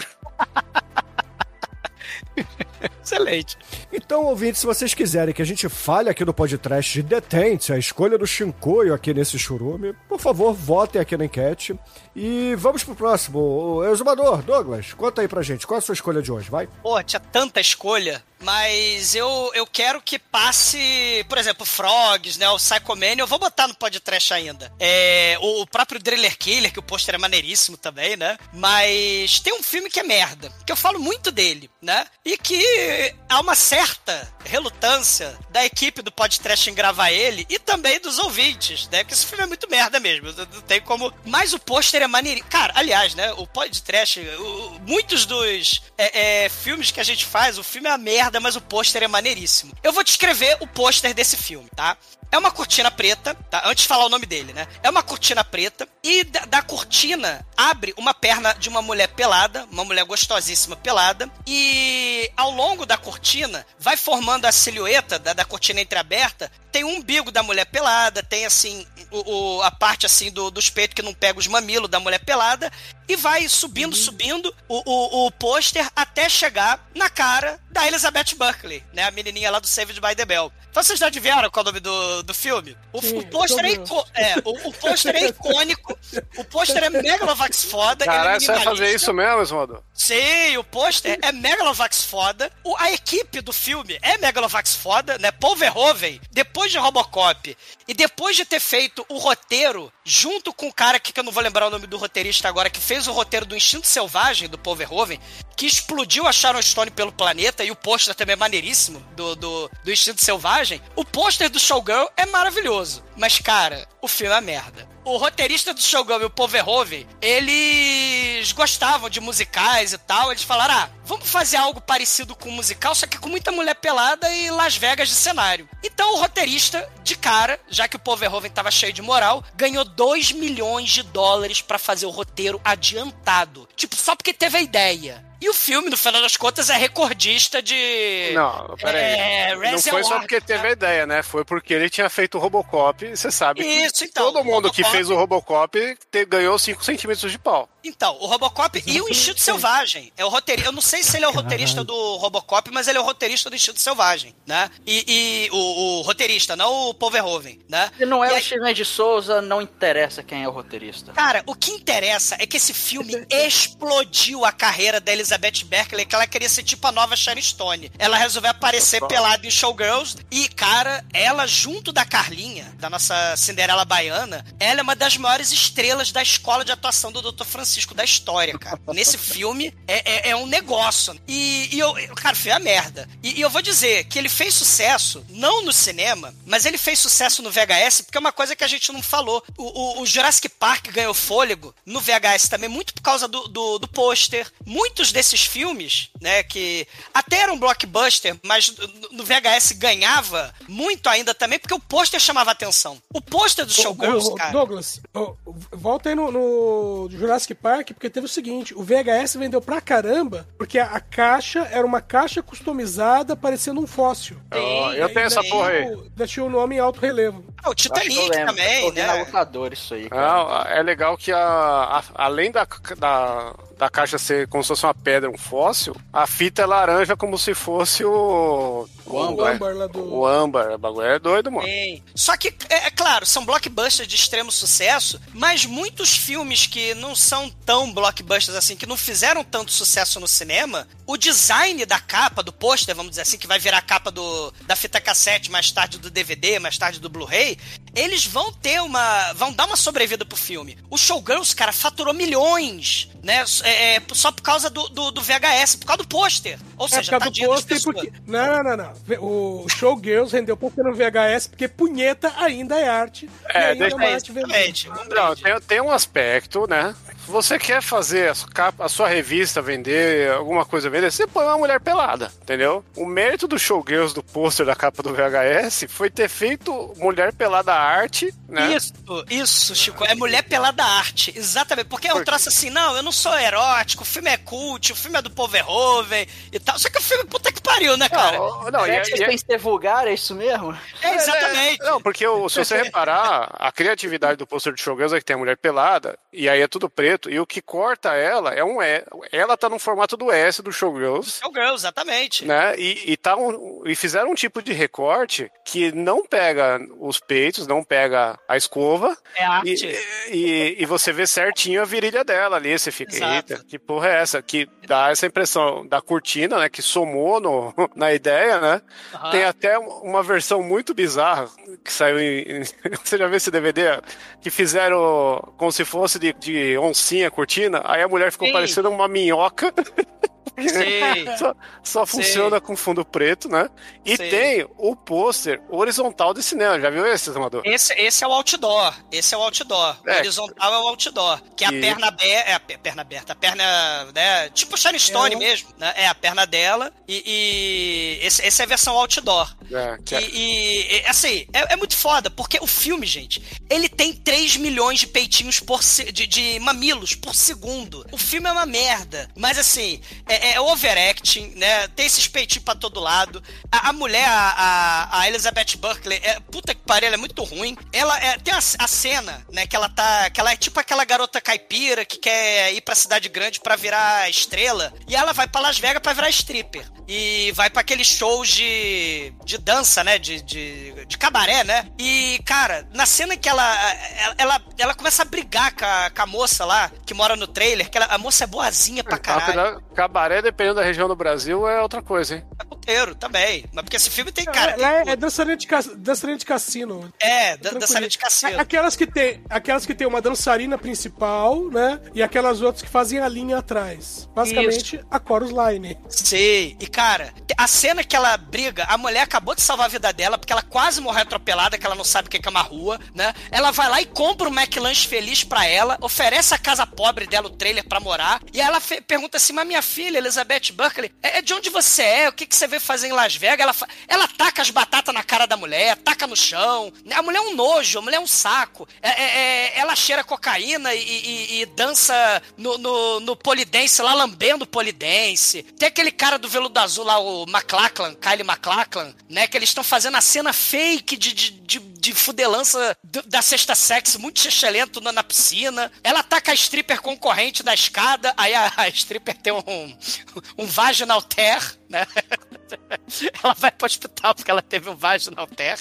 Excelente. Então, ouvintes, se vocês quiserem que a gente fale aqui no podcast de Detente, a escolha do Shinkoio aqui nesse churume, por favor, votem aqui na enquete. E vamos pro próximo. O Exumador, Douglas, conta aí pra gente, qual é a sua escolha de hoje, vai? Pô, tinha tanta escolha, mas eu, eu quero que passe, por exemplo, Frogs, né, o Psycho Man, eu vou botar no podcast ainda. É, o, o próprio Driller Killer, que o pôster é maneiríssimo também, né? Mas tem um filme que é merda, que eu falo muito dele, né? E que há uma certa relutância da equipe do podcast em gravar ele e também dos ouvintes, né? Porque esse filme é muito merda mesmo, não tem como... Mas o pôster é maneiríssimo. Cara, aliás, né, o podcast, muitos dos é, é, filmes que a gente faz, o filme é uma merda, mas o pôster é maneiríssimo. Eu vou descrever o pôster desse filme, tá? É uma cortina preta, tá? Antes de falar o nome dele, né? É uma cortina preta e da, da cortina abre uma perna de uma mulher pelada, uma mulher gostosíssima pelada, e ao longo da cortina vai formando a silhueta da, da cortina entreaberta. Tem o umbigo da mulher pelada, tem assim o, o- a parte assim do, dos peitos que não pega os mamilos da mulher pelada e vai subindo, subindo o, o, o pôster até chegar na cara da Elizabeth Buckley, né? A menininha lá do Saved by the Bell. Então vocês já adivinharam qual é o nome do, do filme? O, Sim, o pôster é, é, o, o pôster é icônico O pôster é Megalovax foda. é Caralho, você vai fazer isso mesmo, Esmodo? Sim, o pôster é Megalovax foda. O- a equipe do filme é Megalovax foda, né? Paul Verhoeven, depois de Robocop e depois de ter feito o roteiro, junto com o cara que, que eu não vou lembrar o nome do roteirista agora, que fez o roteiro do Instinto Selvagem, do Paul Verhoeven, que explodiu a Sharon Stone pelo planeta, e o pôster também é maneiríssimo, do, do, do Instinto Selvagem. O pôster do Showgirl é maravilhoso. Mas, cara, o filme é merda. O roteirista do Showgirl e o Paul Verhoeven, eles gostavam de musicais e tal. Eles falaram, ah, vamos fazer algo parecido com um musical, só que com muita mulher pelada e Las Vegas de cenário. Então o roteirista, de cara, já que o Paul Verhoeven tava cheio de moral, ganhou 2 milhões de dólares pra fazer o roteiro adiantado. Tipo, só porque teve a ideia. E o filme, no final das contas, é recordista de... Não, peraí. É, não foi só porque teve a ideia, né? Foi porque ele tinha feito o Robocop. Você sabe que Isso, então, todo mundo que Robocop- fez o Robocop te- ganhou 5 centímetros de pau. Então, o Robocop e o Instinto Selvagem. É o roteirista. Eu não sei se ele é o roteirista do Robocop, mas ele é o roteirista do Instinto Selvagem, né? E, e o, o roteirista, não o Paul Verhoeven, né? Se não é E o aí- Steven de Souza, não interessa quem é o roteirista. Cara, o que interessa é que esse filme explodiu a carreira da Elizabeth Berkley, que ela queria ser tipo a nova Sharon Stone. Ela resolveu aparecer pelada em Showgirls e, cara, ela junto da Carlinha, da nossa Cinderela baiana, ela é uma das maiores estrelas da escola de atuação do Dr. Francisco da história, cara. Nesse filme é, é, é um negócio. E, e eu, cara, foi a merda. E, e eu vou dizer que ele fez sucesso, não no cinema, mas ele fez sucesso no VHS, porque é uma coisa que a gente não falou. O, o- o Jurassic Park ganhou fôlego no VHS também, muito por causa do, do, do pôster. Muitos desses filmes, né, que até eram blockbuster, mas no- VHS ganhava muito ainda também, porque o pôster chamava atenção. O pôster do Showgirls, cara. Douglas, volta aí no, no Jurassic Park, porque teve o seguinte: o VHS vendeu pra caramba, porque a, a caixa era uma caixa customizada parecendo um fóssil. Ó, eu tenho essa porra aí. tinha o nome em alto relevo. Ah, o Titanic lembro. também, né? locadora isso aí, cara. Não, é legal que a, a- além da, da, da caixa ser como se fosse uma pedra, um fóssil, a fita é laranja como se fosse o. O âmbar. O âmbar lá do- O âmbar. O bagulho é doido, mano. Tem. Só que, é, é claro, são blockbusters de extremo sucesso, mas muitos filmes que não são tão blockbusters assim, que não fizeram tanto sucesso no cinema, o design da capa, do pôster, vamos dizer assim, que vai virar a capa do, da fita cassete, mais tarde do DVD, mais tarde do Blu-ray, eles vão ter uma. vão dar uma sobrevida pro filme. O Showgirls, cara, faturou milhões, né? é, é, só por causa do, do, do VHS, por causa do pôster. Ou É, seja, por causa do pôster, porque. Não, não, não. O Showgirls rendeu pouco no VHS, porque punheta ainda é arte. É, e ainda deixa- é uma É. Um Não, tem, tem um aspecto, né? Se você quer fazer a sua, capa- a sua revista vender, alguma coisa vender, você põe uma mulher pelada, entendeu? O mérito do Showgirls do pôster da capa do VHS foi ter feito mulher pelada arte, né? Isso, isso, Chico. É mulher pelada arte. Exatamente. Porque é um troço assim, não, eu não sou erótico, o filme é cult, o filme é do Verhoeven e tal. Só que o filme, puta que pariu, né, cara? Não, não, e, que vocês e- têm que ser vulgar, é isso mesmo? É, exatamente. Não, porque o- se você reparar, a criatividade do pôster de Showgirls é que tem a mulher pelada, e aí é tudo preto, e o que corta ela é um E. Ela tá no formato do S do Showgirls. O Girl, exatamente. Né? E, e, tá um- e fizeram um tipo de recorte que não pega os peitos, não pega a escova, É arte. e, e, e você vê certinho a virilha dela ali, você fica, Exato. eita, que porra é essa? Que dá essa impressão da cortina, né, que somou no, na ideia, né? Aham. Tem até uma versão muito bizarra que saiu em... Você já viu esse DVD? Que fizeram como se fosse de, de oncinha a cortina, aí a mulher ficou Sim. parecendo uma minhoca. Sei. Só, só Sei. funciona com fundo preto, né? E Sei. tem o pôster horizontal de cinema. Já viu esse, Amador? Esse, esse é o outdoor. Esse é o outdoor. O É. horizontal é o outdoor. Que é a perna aberta. É a pe- perna aberta. A perna, né? Tipo Sharon Stone É o- mesmo. Né? É a perna dela. E. e esse, essa é a versão outdoor. É, que é- E, e- e, assim, é, é muito foda, porque o filme, gente, ele tem 3 milhões de peitinhos por se- de, de mamilos por segundo. O filme é uma merda. Mas assim, é, é overacting, né? Tem esses peitinhos pra todo lado. A, a mulher, a, a- a Elizabeth Berkley, é, puta que pariu, ela é muito ruim. Ela é, tem a, a cena, né, que ela tá. Que ela é tipo aquela garota caipira que quer ir pra cidade grande pra virar estrela. E ela vai pra Las Vegas pra virar stripper. E vai pra aqueles shows de, de dança, né? De, de, de cabaré, né? E, cara, na cena que ela, ela, ela, ela começa a brigar com a, com a moça lá, que mora no trailer, que ela- a moça é boazinha pra caralho. Apesar- Cabaré, dependendo da região do Brasil, é outra coisa, hein? É puteiro também. Mas porque esse filme tem, cara. tem é, tudo. é dançarina de, ca- dançarina de cassino. É, Tranquilo. dançarina de cassino. Aquelas que tem, aquelas que tem uma dançarina principal, né? E aquelas outras que fazem a linha atrás. Basicamente, a Chorus Line. Sei. E, cara, a cena que ela briga, a mulher acabou de salvar a vida dela, porque ela quase morreu atropelada, que ela não sabe o que que é uma rua, né? Ela vai lá e compra um McLanche feliz pra ela, oferece a casa pobre dela, o trailer pra morar, e ela pergunta assim, mas minha filha, Elizabeth Berkeley, é é de onde você é? O que, que você veio fazer em Las Vegas? Ela, ela taca as batatas na cara da mulher, taca no chão. A mulher é um nojo, a mulher é um saco. É- é- é- ela cheira cocaína e, e- e dança no, no, no polidense, lá lambendo polidense. Tem aquele cara do veludo azul lá, o McLachlan, Kylie McLachlan, né? Que eles estão fazendo a cena fake de, de, de, de fudelança da sexta sexo, muito xixelento na, na piscina. Ela taca a stripper concorrente da escada, aí a, a stripper tem um, um vaginal tear, né? Ela vai pro hospital porque ela teve um vaginal tear.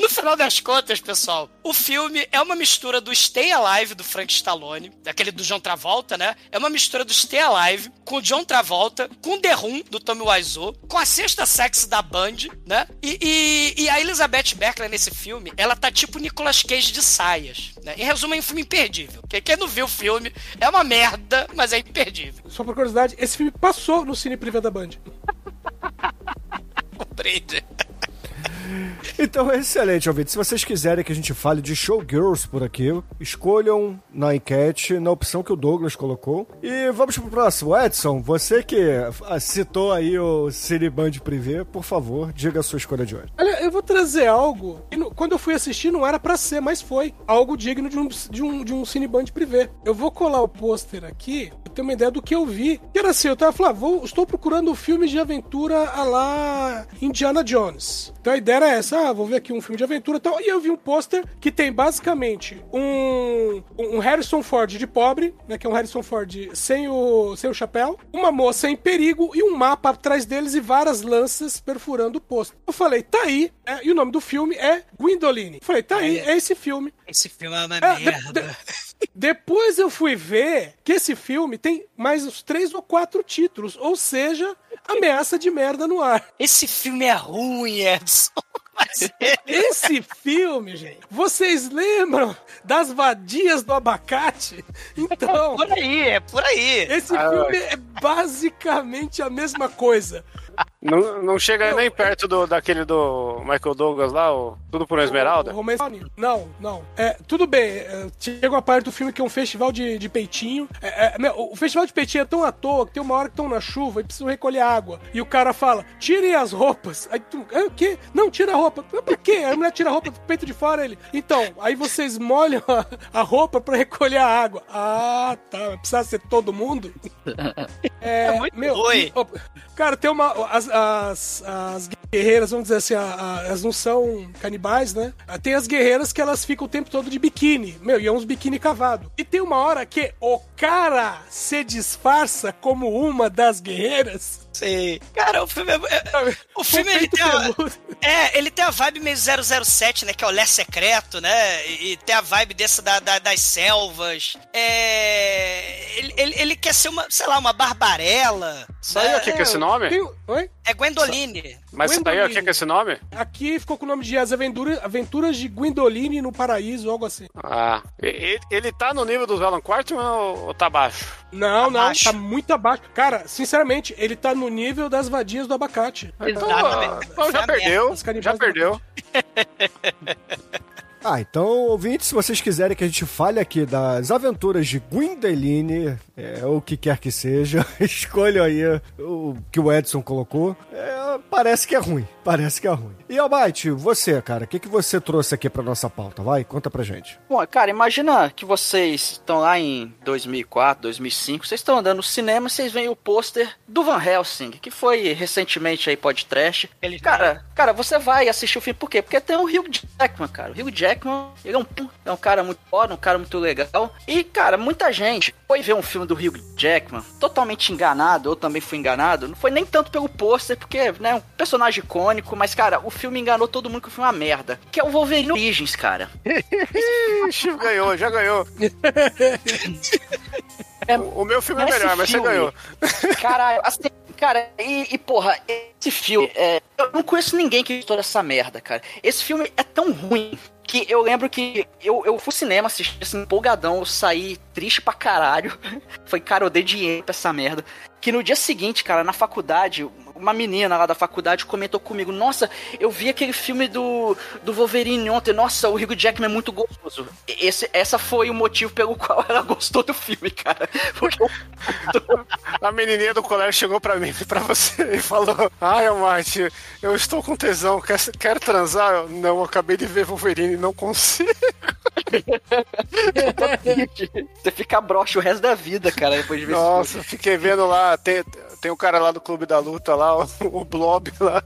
No final das contas, pessoal, o filme é uma mistura do Stay Alive do Frank Stallone, daquele do John Travolta, né? É uma mistura do Stay Alive com o John Travolta, com o The Room do Tommy Wiseau, com a sexta sex da Band, né? E, e- e a Elizabeth Berkley nesse filme, ela tá tipo Nicolas Cage de saias, né? Em resumo, é um filme imperdível. Quem, quem não viu o filme é uma merda, mas é imperdível. Só por curiosidade, esse filme passou no Cine Privé da Band. Compreende? Então, excelente, ouvinte. Se vocês quiserem que a gente fale de showgirls por aqui, escolham na enquete, na opção que o Douglas colocou. E vamos pro próximo. Edson, você que ah, citou aí o Cineband Privé, por favor, diga a sua escolha de hoje. Olha, eu vou trazer algo que quando eu fui assistir não era pra ser, mas foi. Algo digno de um, de um, de um cineband privê. Eu vou colar o pôster aqui, pra ter uma ideia do que eu vi. Que era assim, eu tava falando, ah, vou, estou procurando filmes de aventura a lá Indiana Jones. Então a ideia era essa, ah, vou ver aqui um filme de aventura e tal. E eu vi um pôster que tem basicamente um, um Harrison Ford de pobre, né, que é um Harrison Ford sem o, sem o chapéu, uma moça em perigo e um mapa atrás deles e várias lanças perfurando o pôster. Eu falei, tá aí, é, e o nome do filme é Gwendoline. Eu falei, tá aí, é esse filme. Esse filme é uma É, de- de- depois eu fui ver que esse filme tem mais uns três ou quatro títulos, ou seja, ameaça de merda no ar. Esse filme é ruim, Edson. É- Esse filme, gente, vocês lembram das vadias do abacate? Então, por aí, é por aí. esse Ah, filme é basicamente a mesma coisa. Não, não chega nem perto do, daquele do Michael Douglas lá, o Tudo por uma Esmeralda. O Romance- Não, não. É, tudo bem, é, chega uma parte do filme que é um festival de, de peitinho. É, é, meu, o festival de peitinho é tão à toa que tem uma hora que estão na chuva e precisam recolher água. E o cara fala: tirem as roupas. Aí tu, é o quê? Não, tira a roupa. Mas por quê? Aí a mulher tira a roupa do peito de fora. Ele, então, aí vocês molham a, a roupa pra recolher a água. Ah, tá. Precisa ser todo mundo? É, muito meu, ruim. e, Cara, tem uma. As, as, as guerreiras, vamos dizer assim, a- a- elas não são canibais, né? Tem as guerreiras que elas ficam o tempo todo de biquíni. Meu, e é uns biquíni cavado. E tem uma hora que o cara se disfarça como uma das guerreiras. Sei. Cara, o filme é. é- O filme ele tem, a, é, ele tem a vibe meio 007, né? Que é o Lé Secreto, né? E, e tem a vibe dessa da, da- das selvas. É. Ele, ele, ele quer ser uma, sei lá, uma barbarela. Saiu aqui com esse nome? Oi? É Gwendoline. Mas saiu Gwendoline. aqui com esse nome? Aqui ficou com o nome de As Aventuras, Aventuras de Gwendoline no Paraíso, algo assim. Ah. Ele, ele tá no nível do Alan Quartman ou, ou tá baixo? Não, não, Abaixo. tá muito abaixo. Cara, sinceramente, ele tá no nível das vadias do abacate. Então, Exatamente. então Foi já a perdeu. Já perdeu. Ah, então, ouvintes, se vocês quiserem que a gente fale aqui das aventuras de Gwendoline, é, ou o que quer que seja, escolham aí o que o Edson colocou. É, parece que é ruim, parece que é ruim. E Almighty, você, cara, o que, que você trouxe aqui pra nossa pauta? Vai, conta pra gente. Bom, cara, imagina que vocês estão lá em 2004, 2005, vocês estão andando no cinema e vocês veem o pôster do Van Helsing, que foi recentemente aí podcast. Ele- Cara, cara, você vai assistir o filme por quê? Porque tem o Hugh Jackman, cara. O Hugh Jackman, ele é um, é um cara muito foda, um cara muito legal. E, cara, muita gente foi ver um filme do Hugh Jackman totalmente enganado, eu também fui enganado. Não foi nem tanto pelo pôster, porque, né, um personagem icônico, mas, cara, o filme enganou todo mundo que o filme é uma merda. Que é o Wolverine Origins, cara. Ixi, ganhou, já ganhou. É, O, o meu filme é melhor, mas você filme- ganhou. Caralho, assim, cara, e, e, porra, esse filme, é, eu não conheço ninguém que gostou dessa merda, cara. Esse filme é tão ruim que eu lembro que eu, eu fui ao cinema assistir assim, empolgadão, eu saí triste pra caralho. Foi, cara, eu dei dinheiro pra essa merda. Que no dia seguinte, cara, na faculdade, uma menina lá da faculdade comentou comigo: Nossa, eu vi aquele filme do, do Wolverine ontem. Nossa, o Hugh Jackman é muito gostoso. Esse, essa foi o motivo pelo qual ela gostou do filme, cara. Porque eu A menininha do colégio chegou pra mim pra você e falou: Ai, Almighty, eu estou com tesão, quer, quer transar? Eu, não, eu acabei de ver Wolverine e não consigo. Você fica broxa o resto da vida, cara, depois de ver Nossa, fiquei vendo lá, tem, tem o cara lá do Clube da Luta lá, o, o Blob lá.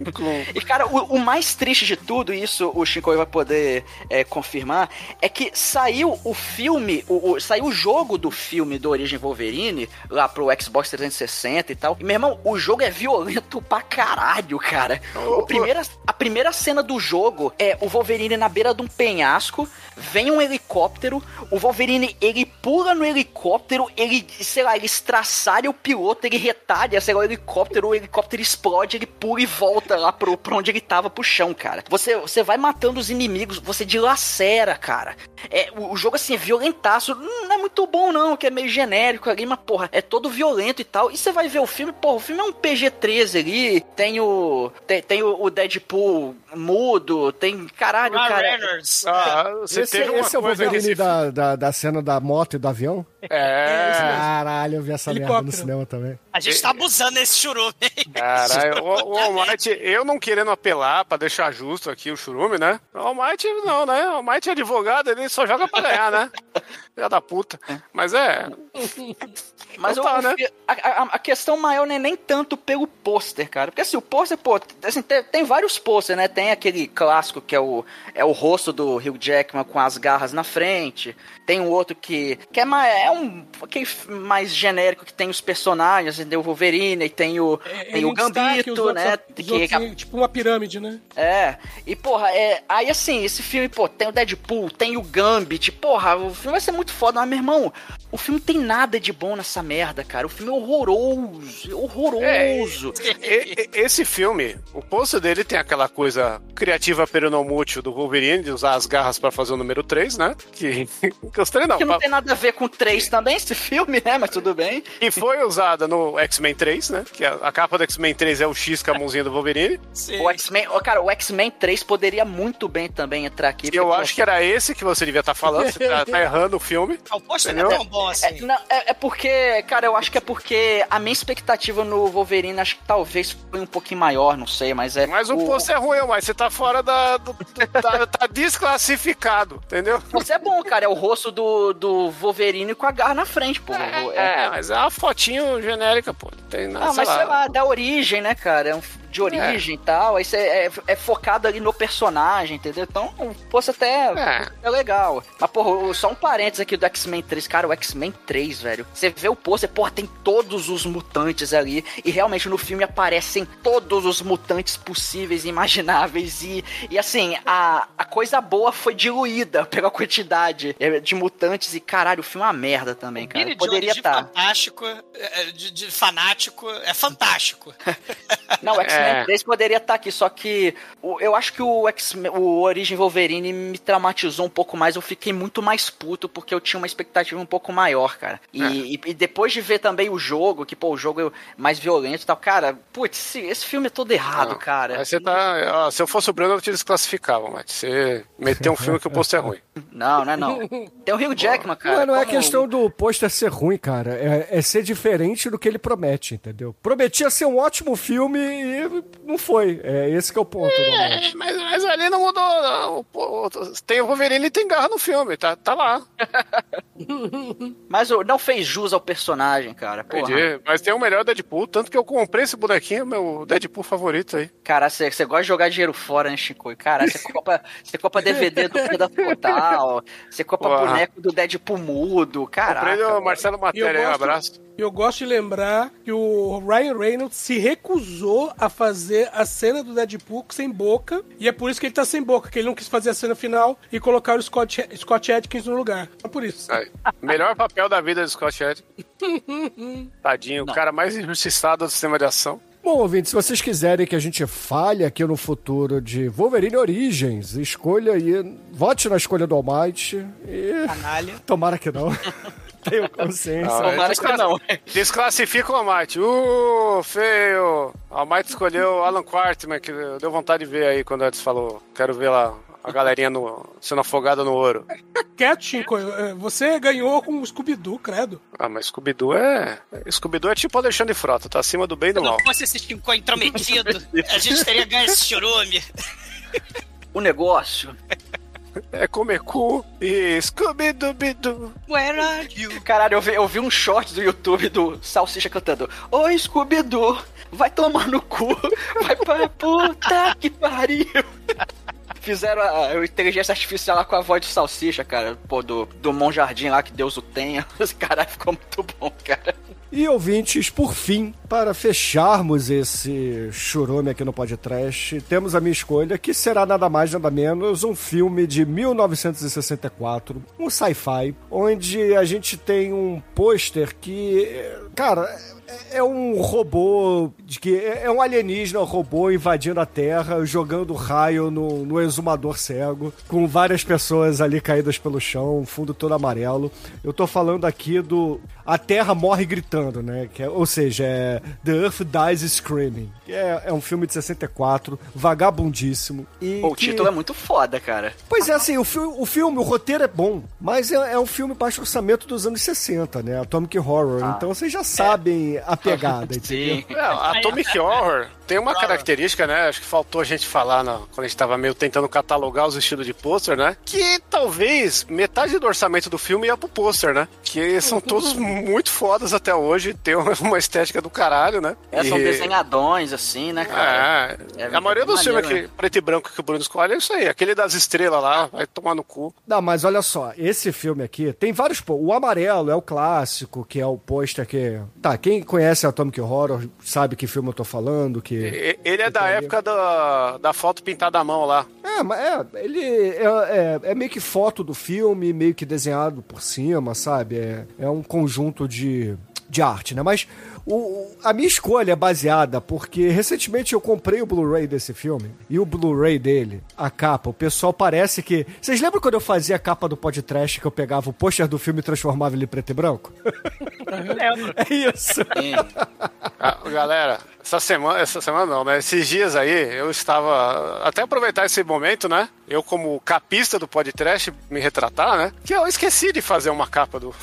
E, cara, o, o mais triste de tudo, e isso o Chico vai poder é, confirmar, é que saiu o filme, o, o- saiu o jogo do filme do Origem Wolverine, lá pro Xbox 360 e tal. E, meu irmão, o jogo é violento pra caralho, cara. O primeira, a primeira cena do jogo é o Wolverine na beira de um penhasco, vem um helicóptero, o Wolverine, ele pula no helicóptero, ele, sei lá, ele estraçalha o piloto, ele retalha, sei lá, o helicóptero, o helicóptero explode, ele pula e volta lá pro, pra onde ele tava, pro chão, cara. Você, você vai matando os inimigos, você dilacera, cara. É, o, o jogo, assim, é violentaço, não é muito bom não, que é meio genérico ali, mas, porra, é todo violento e tal. E você vai ver o filme, porra, o filme é um PG-13 ali, tem o, tem, tem o, o Deadpool mudo, tem, caralho, Ryan cara... Reynolds. Ah, você Esse, teve uma esse é o Wolverine da, da, da cena da moto e do avião? É, Caralho, eu vi essa merda no cinema também. A gente tá abusando nesse churume, hein? Caralho, o, o Almighty, eu não querendo apelar pra deixar justo aqui o churume, né? O Almighty não, né? O Almighty é advogado, ele só joga pra ganhar, né? Filha da puta. Mas é. Mas Então tá, o- né? a, a- a questão maior não é nem tanto pelo pôster, cara. Porque assim, o pôster, pô, assim, tem, tem vários pôster, né? Tem aquele clássico que é o, é o rosto do Hugh Jackman com as garras na frente. Tem um outro que, que é, mais, é um aquele mais genérico que tem os personagens, tem o Wolverine, e tem o, tem Ele o destaque, os Gambito, outros né? são- os Que- outros, tipo uma pirâmide, né? é, e porra, é. Aí assim, esse filme, pô, tem o Deadpool, tem o Gambit, porra, o filme vai ser muito foda, mas meu irmão, o filme tem nada de bom nessa merda, cara. O filme é horroroso, horroroso. E- e- esse filme, o pôster dele tem aquela coisa criativa peronomútil do Wolverine, de usar as garras pra fazer o número 3, né? Que os três não. que não tem nada a ver com 3 também, esse filme, né? Mas tudo bem. E foi usada no X-Men 3, né? Que a, a capa do X-Men 3 é o X com a mãozinha do Wolverine. Sim. O X-Men, ó, cara, o X-Men 3 poderia muito bem também entrar aqui. E eu acho que era esse que você devia estar falando, você tá, tá errando o filme. O pôster não é tão bom É, assim. não, é, é porque, cara, eu acho que é porque a minha expectativa no Wolverine acho que talvez foi um pouquinho maior, não sei, mas é. Mas o, pôster é ruim, mas você tá fora da. do- do- tá, tá desclassificado, entendeu? Você é bom, cara. É o rosto do, do Wolverine com a garra na frente, pô. É, É, mas é uma fotinho genérica, pô. Não tem nada, Ah, mas sei lá. lá, da origem, né, cara? É um de origem e tal. Aí você é, é focado ali no personagem, entendeu? Então, fosse até É. é legal. Mas, porra, só um parênteses aqui do X-Men 3. Cara, o X-Men 3, velho. Você vê o pôster, porra, tem todos os mutantes ali. E realmente no filme aparecem todos os mutantes possíveis e imagináveis. E, e assim, a, a coisa boa foi diluída pela quantidade é, de mutantes. E caralho, o filme é uma merda também, cara. Billy Poderia estar. fantástico, é, de, de fanático, é fantástico. Não, o X-Men É. 3 poderia estar aqui, só que o- eu acho que o X-Men, o Origem Wolverine me traumatizou um pouco mais. Eu fiquei muito mais puto porque eu tinha uma expectativa um pouco maior, cara. E, e- e depois de ver também o jogo, que pô, o jogo é mais violento e tal, cara, putz, esse, esse filme é todo errado, cara. Mas você tá. ó, se eu fosse o Bruno, eu te desclassificava, mas você meteu um filme que o pôster é ruim. Não, não é não. Tem o Hugh Jackman, cara. não, não é questão do pôster ser ruim, cara. É, é ser diferente do que ele promete, entendeu? Prometia ser um ótimo filme e não foi. É esse que é o ponto. É, mas, mas ali não mudou. não. Pô, Tem o Wolverine e tem garra no filme, tá, tá lá. Mas não fez jus ao personagem, cara. Porra. Entendi. Mas tem o melhor Deadpool, tanto que eu comprei esse bonequinho, meu Deadpool favorito aí. Cara, você você gosta de jogar dinheiro fora, né, Chico? Cara, você compra, você compra DVD do Pedro Total, você compra Porra. boneco do Deadpool mudo, Comprei caraca. do Marcelo Matéria aí, um abraço. Eu gosto de lembrar que o Ryan Reynolds se recusou recusou a fazer a cena do Deadpool sem boca, e é por isso que ele tá sem boca, que ele não quis fazer a cena final e colocar o Scott, Scott Adkins no lugar. É por isso. Aí, melhor papel da vida do Scott Adkins. Tadinho, o cara mais injustiçado do sistema de ação. Bom, ouvintes, se vocês quiserem que a gente fale aqui no futuro de Wolverine Origins, escolha aí, vote na escolha do Almighty e... Canalha. Tomara que não. Tenho consciência. Não, Tomara que não. Desclassifica o Almighty. Uh, feio. O Almighty escolheu Alan Quartman, que deu vontade de ver aí quando o Edson falou. Quero ver lá a galerinha no, sendo afogada no ouro. Quieto, Chico, eh, você ganhou com o Scooby-Doo, credo. Ah, mas Scooby-Doo é... Scooby-Doo é tipo Alexandre Frota, tá acima do bem e do Se não mal. fosse esse Chico intrometido, a gente teria ganho esse churume. O negócio. É comer cu e Scooby-Doo. Where are you? Caralho, eu vi, eu vi um short do YouTube do Salsicha cantando Oi, Scooby-Doo, vai tomar no cu, vai pra puta que pariu. Fizeram a, a inteligência artificial lá com a voz de Salsicha, cara. Pô, do, do Monjardim lá, que Deus o tenha. Esse caralho ficou muito bom, cara. E ouvintes, por fim, para fecharmos esse churume aqui no podcast, temos a minha escolha, que será nada mais nada menos um filme de 1964, um sci-fi, onde a gente tem um pôster que, cara, é- é um robô, de que é um alienígena, um robô invadindo a Terra, jogando raio no, no exumador cego, com várias pessoas ali caídas pelo chão, um fundo todo amarelo. Eu tô falando aqui do A Terra Morre Gritando, né? Que é- ou seja, é The Earth Dies Screaming. Que É, é um filme de 64, vagabundíssimo. E Pô, o que- título é muito foda, cara. Pois é, assim, o, fi o filme, o roteiro é bom, mas é, é um filme baixo orçamento dos anos 60, né? Atomic Horror. Ah. Então vocês já sabem a pegada, entendeu? Sim. A Atomic Horror tem uma característica, né? Acho que faltou a gente falar na- quando a gente tava meio tentando catalogar os estilos de pôster, né? Que talvez metade do orçamento do filme ia pro pôster, né? Que são todos muito fodas até hoje, tem uma estética do caralho, né? É, são E- desenhadões, assim, né, cara? É, É a maioria dos filmes aqui, preto e branco que o Bruno escolhe é isso aí. Aquele das estrelas lá, vai tomar no cu. Não, mas olha só, esse filme aqui tem vários. pô, O amarelo é o clássico, que é o pôster que. Tá, quem conhece Atomic Horror sabe que filme eu tô falando, que. Ele é da época da, da foto pintada à mão lá. É, mas é, ele é, é, é meio que foto do filme, meio que desenhado por cima, sabe? É, é um conjunto de, de arte, né? Mas o- a minha escolha é baseada porque recentemente eu comprei o Blu-ray desse filme e o Blu-ray dele, a capa, o pessoal parece que. Vocês lembram quando eu fazia a capa do podcast que eu pegava o pôster do filme e transformava ele em preto e branco? é isso. Ah, galera, essa semana, essa semana não, né? Esses dias aí, eu estava. Até aproveitar esse momento, né? Eu, como capista do podcast, me retratar, né? Que eu esqueci de fazer uma capa do,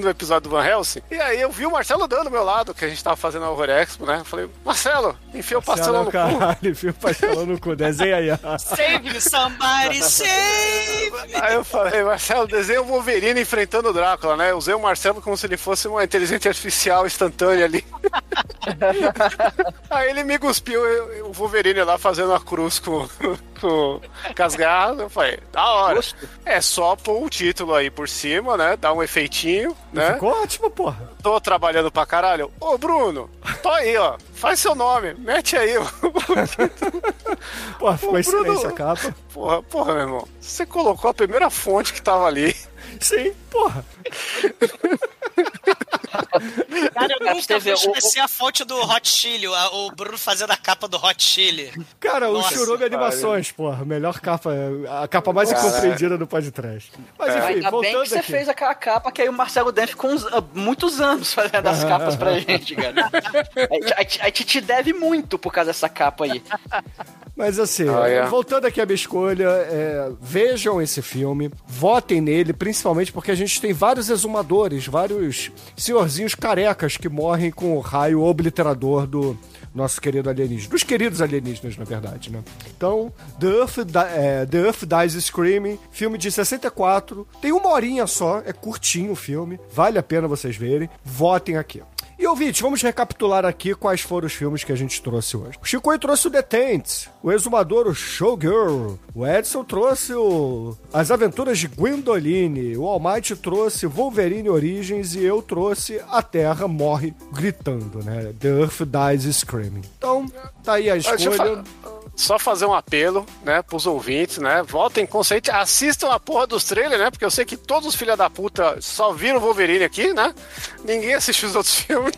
do episódio do Van Helsing. E aí eu vi o Marcelo dando ao meu lado, que a gente tava fazendo a Horror Expo, né? Eu falei, Marcelo, enfia o pastelão no cu. Caralho, filme pastelão no cu. Desenha aí. Save me, somebody, save me. Aí eu falei, Marcelo, desenha o Wolverine enfrentando o Drácula, né? Eu usei o Marcelo como se ele fosse uma inteligência artificial instantânea ali. Aí ele me cuspiu eu- o Wolverine lá fazendo a cruz com, com, com as garras. Eu falei, da hora. Gosto. É só pôr o título aí por cima, né? Dar um efeitinho, né? Ficou ótimo, porra. Tô trabalhando pra caralho. Ô, Bruno, tô aí, ó. Faz seu nome, mete aí. Porra, ficou Ô, excelente Bruno. a capa. Porra, porra, meu irmão. Você colocou a primeira fonte que tava ali. Sim, porra. Cara, eu nunca teve vou o- a fonte do Hot Chili, o Bruno fazendo a capa do Hot Chili. Cara, o Nossa, Churume Animações, porra. Melhor capa, a capa mais incompreendida do podcast. Mas enfim, Ainda bem voltando que você aqui. fez aquela capa que aí o Marcelo Dan ficou uns- ah, muitos anos fazendo as capas pra gente, cara. A gente- A a te deve muito por causa dessa capa aí. Mas assim, Ah, é. voltando aqui à minha escolha, é, vejam esse filme, votem nele, principalmente porque a gente tem vários exumadores, vários senhorzinhos carecas que morrem com o raio obliterador do nosso querido alienígena. Dos queridos alienígenas, na verdade, né? Então, The Earth, é, The Earth Dies Screaming, filme de 64, tem uma horinha só, é curtinho o filme, vale a pena vocês verem, votem aqui. E ouvinte, vamos recapitular aqui quais foram os filmes que a gente trouxe hoje. O Chico trouxe o Detente, o Exumador, o Showgirl, o Edson trouxe o As Aventuras de Gwendoline, o Almighty trouxe Wolverine Origins e eu trouxe A Terra Morre Gritando, né? The Earth Dies Screaming. Então, tá aí a escolha. Só fazer um apelo, né, pros ouvintes, né? Votem consciente, assistam a porra dos trailers, né? Porque eu sei que todos os filha da puta só viram o Wolverine aqui, né? Ninguém assistiu os outros filmes.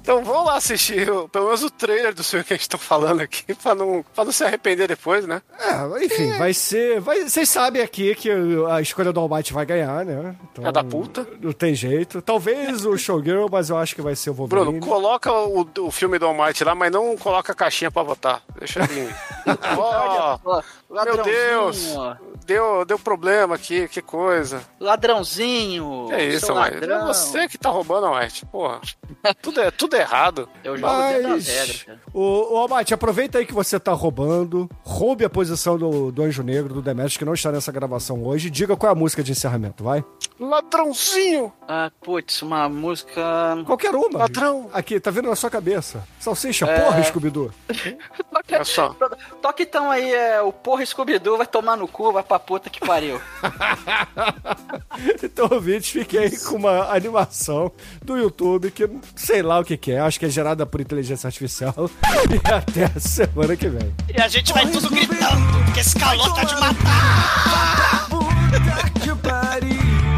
Então vão lá assistir o- pelo menos o trailer do filme que a gente tá falando aqui, pra não, pra não se arrepender depois, né? É, enfim, vai ser. Vai, vocês sabem aqui que a escolha do Almighty vai ganhar, né? Então, É da puta. Não tem jeito. Talvez o Showgirl, mas eu acho que vai ser o Wolverine. Bruno, coloca o, o filme do Almighty lá, mas não coloca a caixinha pra votar. Deixa ele. Ó, meu Deus! Deu, deu problema aqui, que coisa. Ladrãozinho. Que isso, seu Almighty? É ladrão. você que tá roubando, Almighty. Porra. Tudo é, tudo é errado. Eu jogo dentro das Mas, regras, cara. o, o Almighty, aproveita aí que você tá roubando, roube a posição do, do Anjo Negro, do Demetrius, que não está nessa gravação hoje, diga qual é a música de encerramento, vai? Ladrãozinho! Ah, putz, uma música. Qualquer uma. Ladrão. Aqui, tá vindo na sua cabeça. Salsicha, É. porra, Scooby-Doo. Toque, É só. toque então aí, é, o porra Scooby-Doo vai tomar no cu, vai pra puta que pariu. Então, ouvintes, fiquem aí com uma animação do YouTube que sei lá o que, que é, acho que é gerada por inteligência artificial. E até a semana que vem. E a gente vai tudo gritando, porque esse calor tá de matar. Puta que pariu.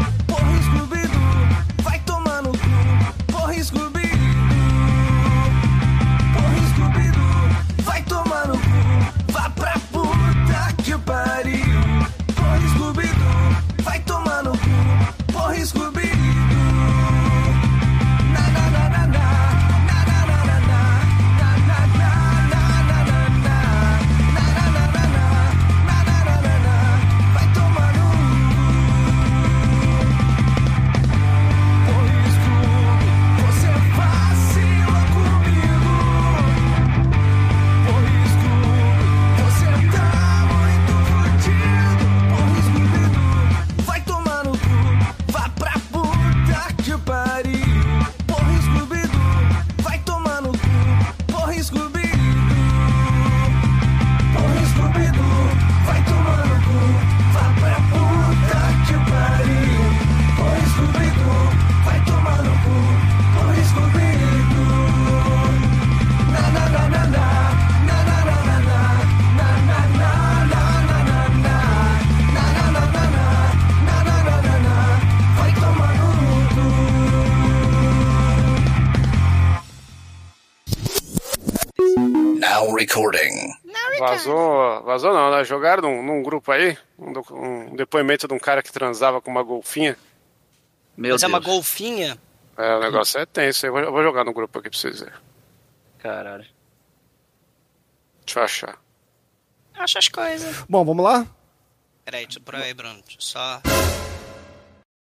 Jogaram num, num grupo aí um, um depoimento de um cara que transava com uma golfinha. Meu Mas é Deus. uma golfinha. É, o negócio é tenso. Eu vou, eu vou jogar no grupo aqui pra vocês verem. Caralho. Deixa eu achar. Acha as coisas. Bom, vamos lá? Peraí, deixa eu por aí, Bruno. Deixa eu só.